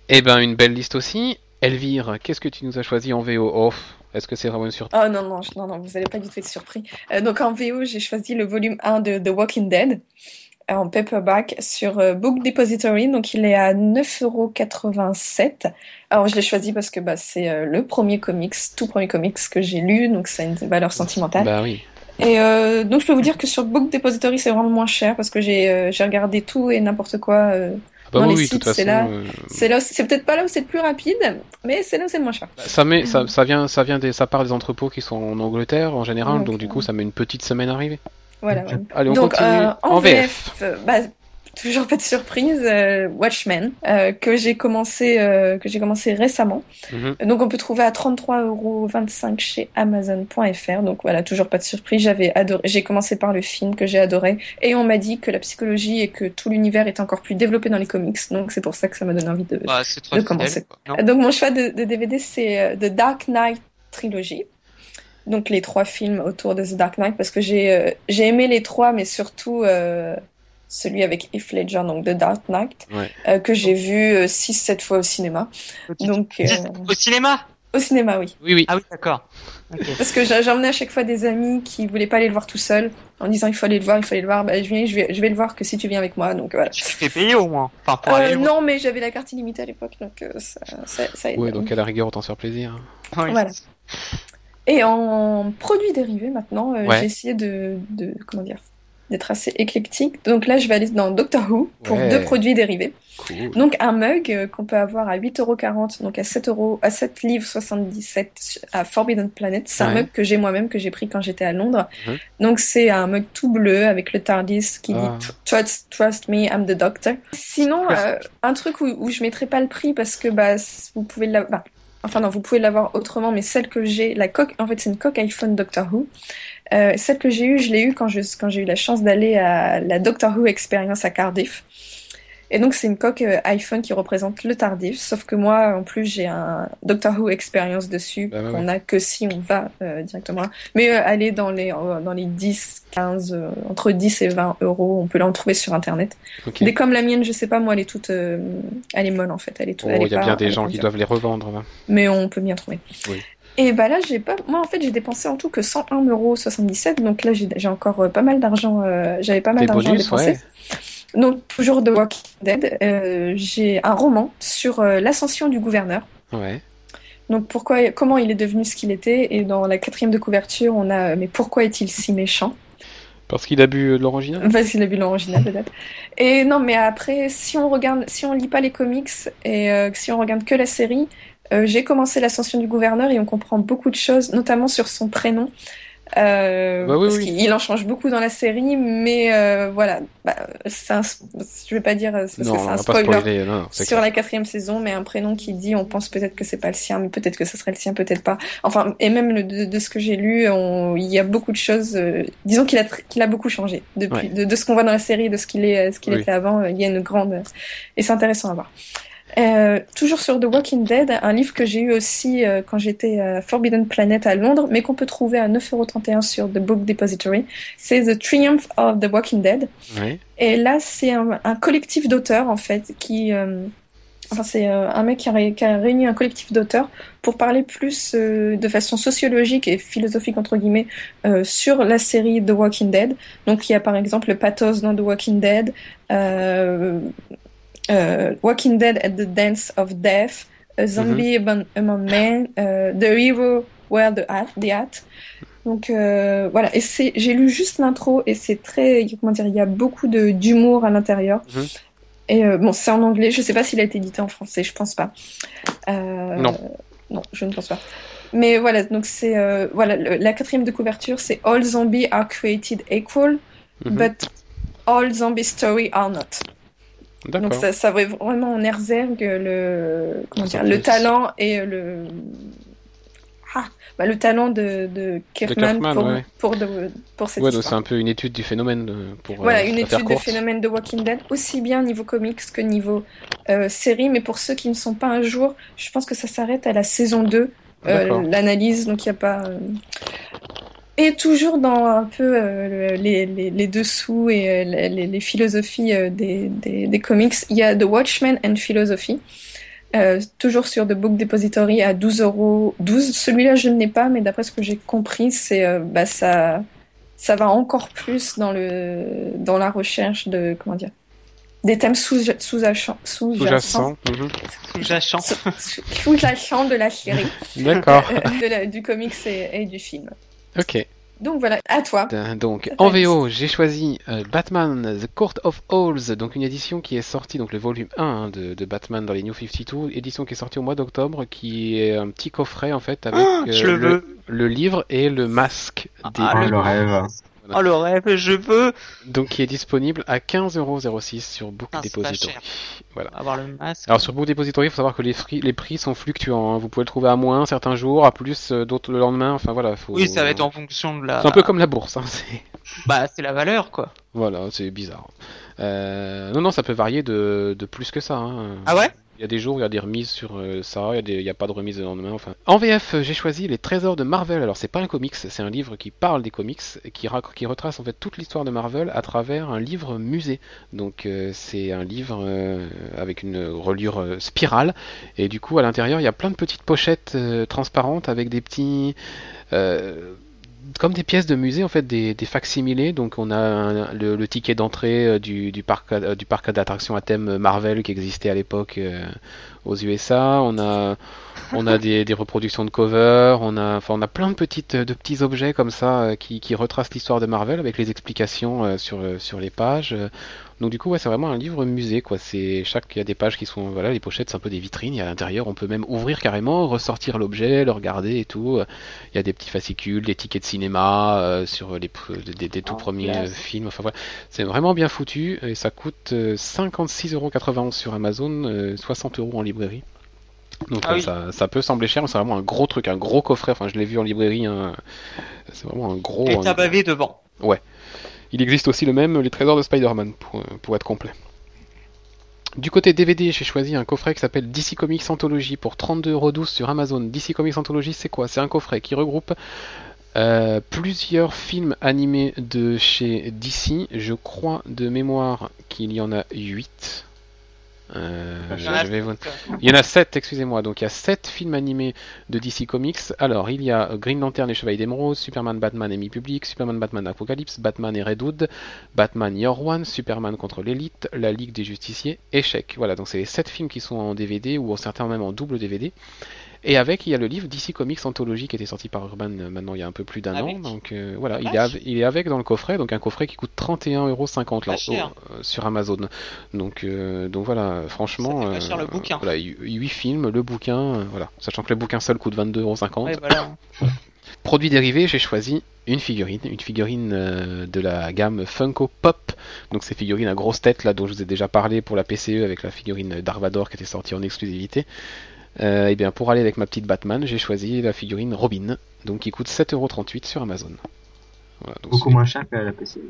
Eh ben, une belle liste aussi. Elvire, qu'est-ce que tu nous as choisi en VO off Est-ce que c'est vraiment une surprise? Oh non, non, non, non, vous allez pas du tout être surpris. Euh, donc en VO, j'ai choisi le volume 1 de The Walking Dead euh, en paperback sur euh, Book Depository. Donc il est à 9,87€. Alors je l'ai choisi parce que bah, c'est euh, le premier comics, tout premier comics que j'ai lu, donc ça a une valeur sentimentale. Bah oui. Et euh, donc je peux vous dire que sur Book Depository, c'est vraiment moins cher parce que j'ai euh, regardé tout et n'importe quoi. euh, Ah Bah Dans oui, les oui, sites, c'est là. c'est là, c'est peut-être pas là où c'est le plus rapide, mais c'est là où c'est le moins cher. ça, met, ça, ça, vient, ça, vient des, ça part des entrepôts qui sont en Angleterre en général, Donc, du coup, ça met une petite semaine à arriver. Voilà. Ouais. Allez, on Donc, continue euh, en VF. euh, bah, toujours pas de surprise, euh, Watchmen, euh, que j'ai commencé, euh, que j'ai commencé récemment. Mhm. Donc, on peut trouver à 33,25€ chez Amazon.fr. Donc, voilà, toujours pas de surprise. J'avais adoré, j'ai commencé par le film que j'ai adoré. Et on m'a dit que la psychologie et que tout l'univers est encore plus développé dans les comics. Donc, c'est pour ça que ça m'a donné envie de, Bah, de fidèle, commencer. donc mon choix de, de DVD c'est euh, The Dark Knight Trilogy. Donc les trois films autour de The Dark Knight parce que j'ai euh, j'ai aimé les trois mais surtout euh, celui avec Heath Ledger donc The Dark Knight Ouais. euh, que j'ai vu 6 7 fois au cinéma. Donc euh, Au cinéma? au cinéma oui. Oui, oui. Ah oui, d'accord. Parce que j'emmenais à chaque fois des amis qui voulaient pas aller le voir tout seul en disant il faut aller le voir, il faut aller le voir. Bah je viens je vais je vais le voir que si tu viens avec moi donc voilà. Tu te fais payer au moins. Enfin, pour aller Euh, non mais j'avais la carte illimitée à l'époque donc euh, ça ça, ça aide. Ouais, donc à la rigueur, autant se faire plaisir. Oui. Voilà. Et en produits dérivés maintenant, euh, Ouais. j'ai essayé de, de comment dire d'être assez éclectique. Donc là, je vais aller dans Doctor Who pour Ouais. deux produits dérivés. Cool. Donc un mug euh, qu'on peut avoir à 8,40€, donc à 7 euros, à 7 livres 77 à Forbidden Planet. C'est un mug que j'ai moi-même, que j'ai pris quand j'étais à Londres. Mhm. Donc c'est un mug tout bleu avec le TARDIS qui Ah. dit trust, trust me, I'm the doctor. Sinon, euh, un truc où, où je mettrai pas le prix parce que bah vous pouvez l'avoir. Enfin non, vous pouvez l'avoir autrement, mais celle que j'ai, la coque, en fait c'est une coque iPhone Doctor Who. Euh, celle que j'ai eue, je l'ai eue quand j'ai eu la chance d'aller à la Doctor Who Experience à Cardiff. Et donc c'est une coque euh, iPhone qui représente le tardif, sauf que moi en plus j'ai un Doctor Who expérience dessus Bah qu'on a que si on va euh, directement. là. Mais euh, elle est dans les euh, dans les 10, 15, euh, entre 10 et 20 euros. On peut la retrouver sur internet. Ok. Des comme la mienne, je sais pas moi, elle est toute, elle est molle en fait. Elle est, tout- Oh, il y a bien des gens qui doivent les revendre. là. Mais on peut bien trouver. Oui. Et bah là, j'ai pas, moi en fait, j'ai dépensé en tout que 101,77€. Donc là, j'ai encore pas mal d'argent. J'avais pas mal d'argent à dépenser. ouais. Donc toujours The Walking Dead. euh, j'ai un roman sur euh, l'ascension du gouverneur. Ouais. Donc pourquoi, comment il est devenu ce qu'il était? Et dans la quatrième de couverture, on a mais pourquoi est-il si méchant? Parce qu'il a bu euh, de l'original? Parce qu'il a vu l'original peut-être. Et non, mais après, si on regarde, si on lit pas les comics et euh, si on regarde que la série, j'ai commencé l'ascension du gouverneur et on comprend beaucoup de choses, notamment sur son prénom. Euh, Bah oui, parce oui. qu'il en change beaucoup dans la série, mais euh, voilà, bah, un, je vais pas dire euh, c'est parce Non, que c'est un spoiler, spoiler. Non, sur clair. la quatrième saison, mais un prénom qui dit, on pense peut-être que c'est pas le sien, mais peut-être que ce serait le sien, peut-être pas. Enfin, et même le- de, de ce que j'ai lu, on- il y a beaucoup de choses. euh, disons qu'il a qu'il a beaucoup changé depuis Ouais. de, de ce qu'on voit dans la série, de ce qu'il est, euh, ce qu'il Oui. était avant. Il y a une grande et c'est intéressant à voir. Euh, toujours sur The Walking Dead, un livre que j'ai eu aussi euh, quand j'étais à Forbidden Planet à Londres, mais qu'on peut trouver à 9,31€ sur The Book Depository. C'est The Triumph of the Walking Dead. Et là, c'est un, un collectif d'auteurs, en fait, qui... euh, enfin, c'est euh, un mec qui a, ré- qui a réuni un collectif d'auteurs pour parler plus euh, de façon sociologique et philosophique, entre guillemets, euh, sur la série The Walking Dead. Donc, il y a par exemple le pathos dans The Walking Dead, euh, euh, Walking Dead at the Dance of Death, A Zombie Among, Among Men, euh, The Hero Where the Hat, the Hat. Donc euh, voilà, et c'est, j'ai lu juste l'intro et c'est très, comment dire, il y a beaucoup de d'humour à l'intérieur. Mhm. Et euh, bon, c'est en anglais. Je sais pas s'il a été édité en français. Je pense pas. Euh, Non. Non, je ne pense pas. Mais voilà, donc c'est euh, voilà le- la quatrième de couverture, c'est All zombies are created equal, Mhm. but all zombie stories are not. Donc ça, ça va vraiment en Herzberg le comment dire le talent et le ah, bah, le talent de, de Kirkman Kirkman, pour, ouais. pour, de- pour cette Ouais, donc c'est un peu une étude du phénomène pour Voilà, euh, une étude de courte. phénomène de Walking Dead, aussi bien niveau comics que niveau euh, série, mais pour ceux qui ne sont pas un jour, je pense que ça s'arrête à la saison 2, euh, l'analyse, donc il n'y a pas... Et toujours dans un peu euh, le- les, les, les dessous et euh, les, les- philosophies euh, des, des, des comics, il y a The Watchmen and Philosophy, euh, toujours sur The Book Depository à 12 euros. 12, celui-là je ne l'ai pas, mais d'après ce que j'ai compris, c'est euh, bah, ça, ça va encore plus dans, le, dans la recherche de, comment dire, des thèmes sous-jacents, sous-jacents, Sous-jacent. mhm. Sous-jacent. sous- sous-jacents de la série, D'accord. euh, du comics et, et du film. Ok. Donc voilà, à toi. Euh, Donc en. VO, j'ai choisi euh, Batman The Court of Owls, donc une édition qui est sortie, donc le volume 1 hein, de, de Batman dans les New 52, édition qui est sortie au mois d'octobre, qui est un petit coffret en fait avec Ah, euh, le livre et le masque des Ah, le- le rêve. Oh le rêve, je veux donc qui est disponible à 15,06€ sur Book Ah, pas Depository. cher. Voilà. avoir le masque. Alors sur Book Depository, il faut savoir que les, fri- les prix sont fluctuants. hein. Vous pouvez le trouver à moins certains jours, à plus euh, d'autres le lendemain. Enfin voilà, faut. Oui, ça va être en fonction de la. C'est un peu comme la bourse. Hein. c'est- Bah, c'est la valeur, quoi. Voilà, c'est bizarre. Euh, non, non, ça peut varier de, de plus que ça. hein. Ah ouais? Il y a des jours où il y a des remises sur euh, ça, il n'y a, pas de remise le lendemain. Enfin. En VF, euh, j'ai choisi Les Trésors de Marvel. Alors, c'est pas un comics, c'est un livre qui parle des comics, qui, qui retrace en fait toute l'histoire de Marvel à travers un livre musée. Donc, euh, c'est un livre avec une reliure spirale, et du coup, à l'intérieur, il y a plein de petites pochettes transparentes avec des petits. Comme des pièces de musée en fait des, des facsimilés. Donc on a un- le, le ticket d'entrée euh, du, du parc euh, du parc d'attractions à thème Marvel qui existait à l'époque euh, aux USA. On a on a des, des reproductions de cover on a enfin on a plein de petites de petits objets comme ça euh, qui, qui retracent l'histoire de Marvel avec les explications euh, sur euh, sur les pages. Euh, donc du coup ouais c'est vraiment un livre musée quoi c'est chaque il y a des pages qui sont voilà les pochettes c'est un peu des vitrines et à l'intérieur on peut même ouvrir carrément ressortir l'objet le regarder et tout il y a des petits fascicules, des tickets de cinéma euh, sur les pr- des, des tout Oh, premiers euh, films. Enfin voilà, c'est vraiment bien foutu et ça coûte euh, 56,91€ sur Amazon, euh, 60 euros en librairie. Donc Ah euh, oui. ça, ça peut sembler cher, mais c'est vraiment un gros truc, un gros coffret. Enfin, je l'ai vu en librairie. hein. C'est vraiment un gros. Et un- t'as bavé devant. Il existe aussi le même, les trésors de Spider-Man, pour, pour être complet. Du côté DVD, j'ai choisi un coffret qui s'appelle DC Comics Anthology pour 32,12€ sur Amazon. DC Comics Anthology, c'est quoi? C'est un coffret qui regroupe euh, plusieurs films animés de chez DC. Je crois de mémoire qu'il y en a 8. Euh, Il je, y en a je vais vous- sept. il y en a 7, excusez-moi. Donc il y a 7 films animés de DC Comics. Alors il y a Green Lantern et Chevalier d'Émeraude, Superman, Batman et Mi-Public, Superman, Batman, Apocalypse, Batman et Redwood, Batman Year One, Superman contre l'élite, La Ligue des Justiciers, Échec. Voilà, donc c'est les 7 films qui sont en DVD ou certains même en double DVD. Et avec, il y a le livre DC Comics Anthology qui était sorti par Urban euh, maintenant il y a un peu plus d'un an. Donc euh, voilà, il est, il avec dans le coffret, donc un coffret qui coûte 31,50€ Pas là, cher. au- euh, sur Amazon. Donc, euh, donc voilà, franchement. Ça cher le bouquin. Voilà, 8 films, le bouquin, voilà. Sachant que le bouquin seul coûte 22,50€. Ouais, voilà. Produit dérivé, j'ai choisi une figurine, une figurine euh, de la gamme Funko Pop. Donc ces figurines à grosse tête là dont je vous ai déjà parlé pour la PCE avec la figurine Darvador qui était sortie en exclusivité. Euh, et bien pour aller avec ma petite Batman, j'ai choisi la figurine Robin, donc qui coûte 7,38€ sur Amazon. Voilà, donc Beaucoup moins cher que la PC.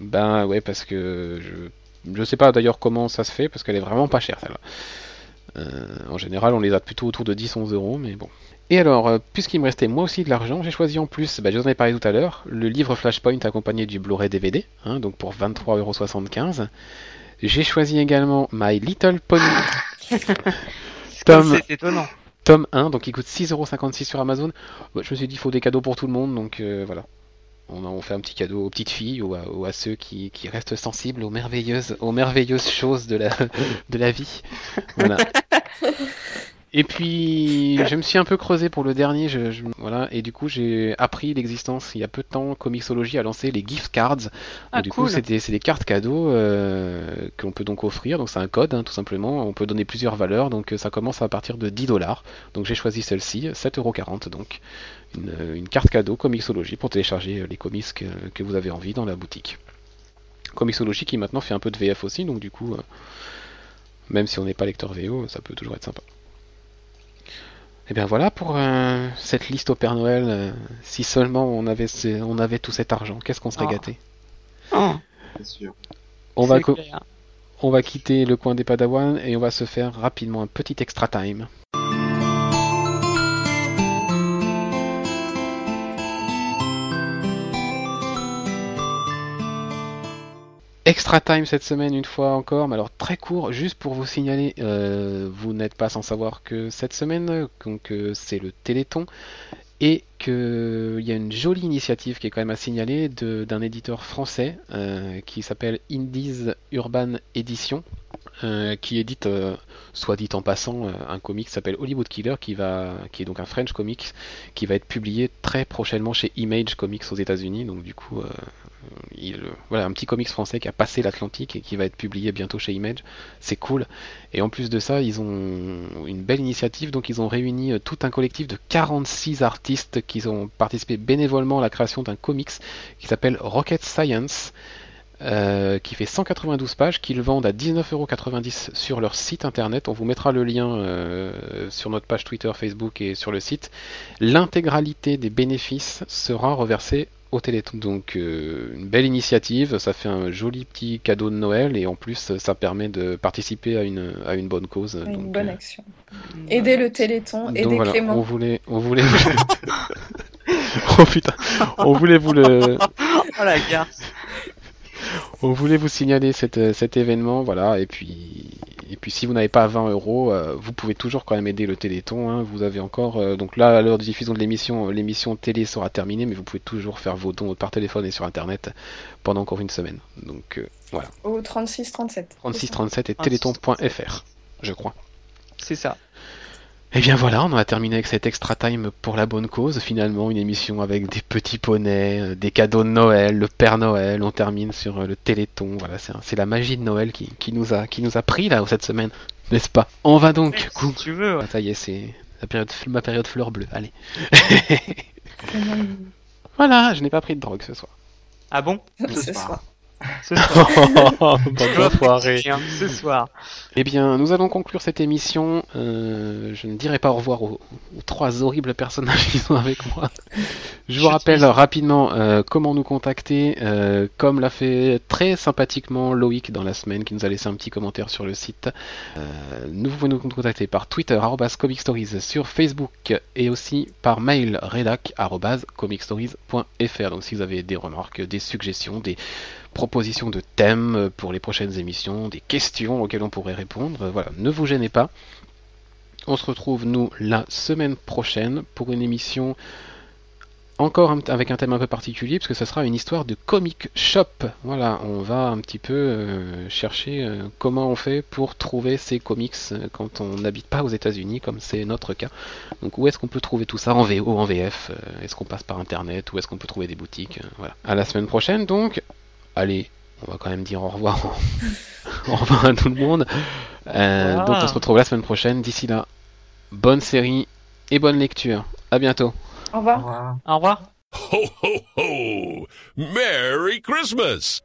Ben ouais parce que je je sais pas d'ailleurs comment ça se fait parce qu'elle est vraiment pas chère celle-là. Euh, en général, on les a plutôt autour de 10-11 euros, mais bon. Et alors, euh, puisqu'il me restait moi aussi de l'argent, j'ai choisi en plus, bah, je vous en ai parlé tout à l'heure, le livre Flashpoint accompagné du Blu-ray DVD, hein, donc pour 23,75€. J'ai choisi également My Little Pony Tom, C'est étonnant. tome 1, donc il coûte 6,56€ sur Amazon. Bah, je me suis dit, il faut des cadeaux pour tout le monde, donc euh, voilà. On, a- on fait un petit cadeau aux petites filles ou à, ou à ceux qui, qui restent sensibles aux merveilleuses, aux merveilleuses choses de la, de la vie. Voilà. Et puis, je me suis un peu creusé pour le dernier, je, je- voilà, et du coup, j'ai appris l'existence il y a peu de temps. Comixology a lancé les gift cards. Donc, Ah, du cool. coup, c'est des, cartes cadeaux euh, qu'on peut donc offrir. Donc, c'est un code, hein, tout simplement. On peut donner plusieurs valeurs. Donc, euh, ça commence à partir de 10 dollars. Donc, j'ai choisi celle-ci, 7,40€. Donc, une, euh, une carte cadeau Comixology pour télécharger euh, les comics que, que vous avez envie dans la boutique. Comixology qui maintenant fait un peu de VF aussi. Donc, du coup, euh, même si on n'est pas lecteur VO, ça peut toujours être sympa. Et bien voilà pour euh, cette liste au Père Noël. euh, si seulement on avait, ce- on avait tout cet argent, qu'est-ce qu'on serait Ah. gâté. Oh, sûr. On va, on va quitter le coin des Padawan et on va se faire rapidement un petit extra time. Extra time cette semaine une fois encore, mais alors très court, juste pour vous signaler, euh, vous n'êtes pas sans savoir que cette semaine, donc euh, c'est le Téléthon, et qu'il y a une jolie initiative qui est quand même à signaler d'un éditeur français euh, qui s'appelle Indies Urban Edition, euh, qui édite, euh, soit dit en passant, un comic qui s'appelle Hollywood Killer, qui va, qui est donc un French comics, qui va être publié très prochainement chez Image Comics aux États-Unis. Donc du coup, il, voilà, un petit comics français qui a passé l'Atlantique et qui va être publié bientôt chez Image. C'est cool. Et en plus de ça, ils ont une belle initiative. Donc ils ont réuni tout un collectif de 46 artistes qui ont participé bénévolement à la création d'un comics qui s'appelle Rocket Science. euh, qui fait 192 pages, qu'ils vendent à 19,90€ sur leur site internet. On vous mettra le lien euh, sur notre page Twitter, Facebook et sur le site. L'intégralité des bénéfices sera reversée au Téléthon. Donc euh, une belle initiative, ça fait un joli petit cadeau de Noël et en plus ça permet de participer à une, à une bonne cause. Une Donc, bonne euh, action. Aider le Téléthon, donc aider voilà, Clément. on voulait, on voulait. oh putain, on voulait vous le, Oh la garce. on voulait vous signaler cet, cet événement, voilà. Et puis, et puis si vous n'avez pas 20 euros, euh, vous pouvez toujours quand même aider le Téléthon. hein. Vous avez encore, euh, donc là à l'heure de diffusion de l'émission, l'émission télé sera terminée, mais vous pouvez toujours faire vos dons par téléphone et sur Internet pendant encore une semaine. Donc euh, voilà, Au 36-37. 3637 et 36. téléthon.fr, je crois. C'est ça. Et bien voilà, on en a terminé avec cet extra time pour la bonne cause. Finalement, une émission avec des petits poneys, euh, des cadeaux de Noël, le Père Noël. On termine sur euh, le Téléthon. Voilà, c'est la magie de Noël qui, qui nous a qui nous a pris là cette semaine, n'est-ce pas? On va donc. Si tu veux. ouais. Ah, ça y est, c'est la période, ma période fleur bleue. Allez. Voilà, je n'ai pas pris de drogue ce soir. Ah bon? Ce soir. Ce soir. D'enfoirés. Ce soir. Eh bien, nous allons conclure cette émission. Euh, je ne dirai pas au revoir aux, aux trois horribles personnages qui sont avec moi. Je vous Je rappelle rapidement euh, comment nous contacter, euh, comme l'a fait très sympathiquement Loïc dans la semaine, qui nous a laissé un petit commentaire sur le site. Euh, nous pouvez nous contacter par Twitter, arrobas Comic Stories, sur Facebook, et aussi par mail, rédac, arrobas comicstories.fr. Donc si vous avez des remarques, des suggestions, des propositions de thèmes pour les prochaines émissions, des questions auxquelles on pourrait répondre. Voilà, ne vous gênez pas. On se retrouve nous la semaine prochaine pour une émission encore avec un thème un peu particulier puisque ce sera une histoire de comic shop. Voilà, on va un petit peu euh, chercher euh, comment on fait pour trouver ces comics euh, quand on n'habite pas aux États-Unis comme c'est notre cas. Donc où est-ce qu'on peut trouver tout ça en VO, en VF Est-ce qu'on passe par internet Où est-ce qu'on peut trouver des boutiques Voilà. À la semaine prochaine donc allez, on va quand même dire au revoir. au revoir à tout le monde. Euh, Voilà. Donc on se retrouve la semaine prochaine. D'ici là, bonne série et bonne lecture. À bientôt. Au revoir. Au revoir. Ho, ho, ho! Merry Christmas!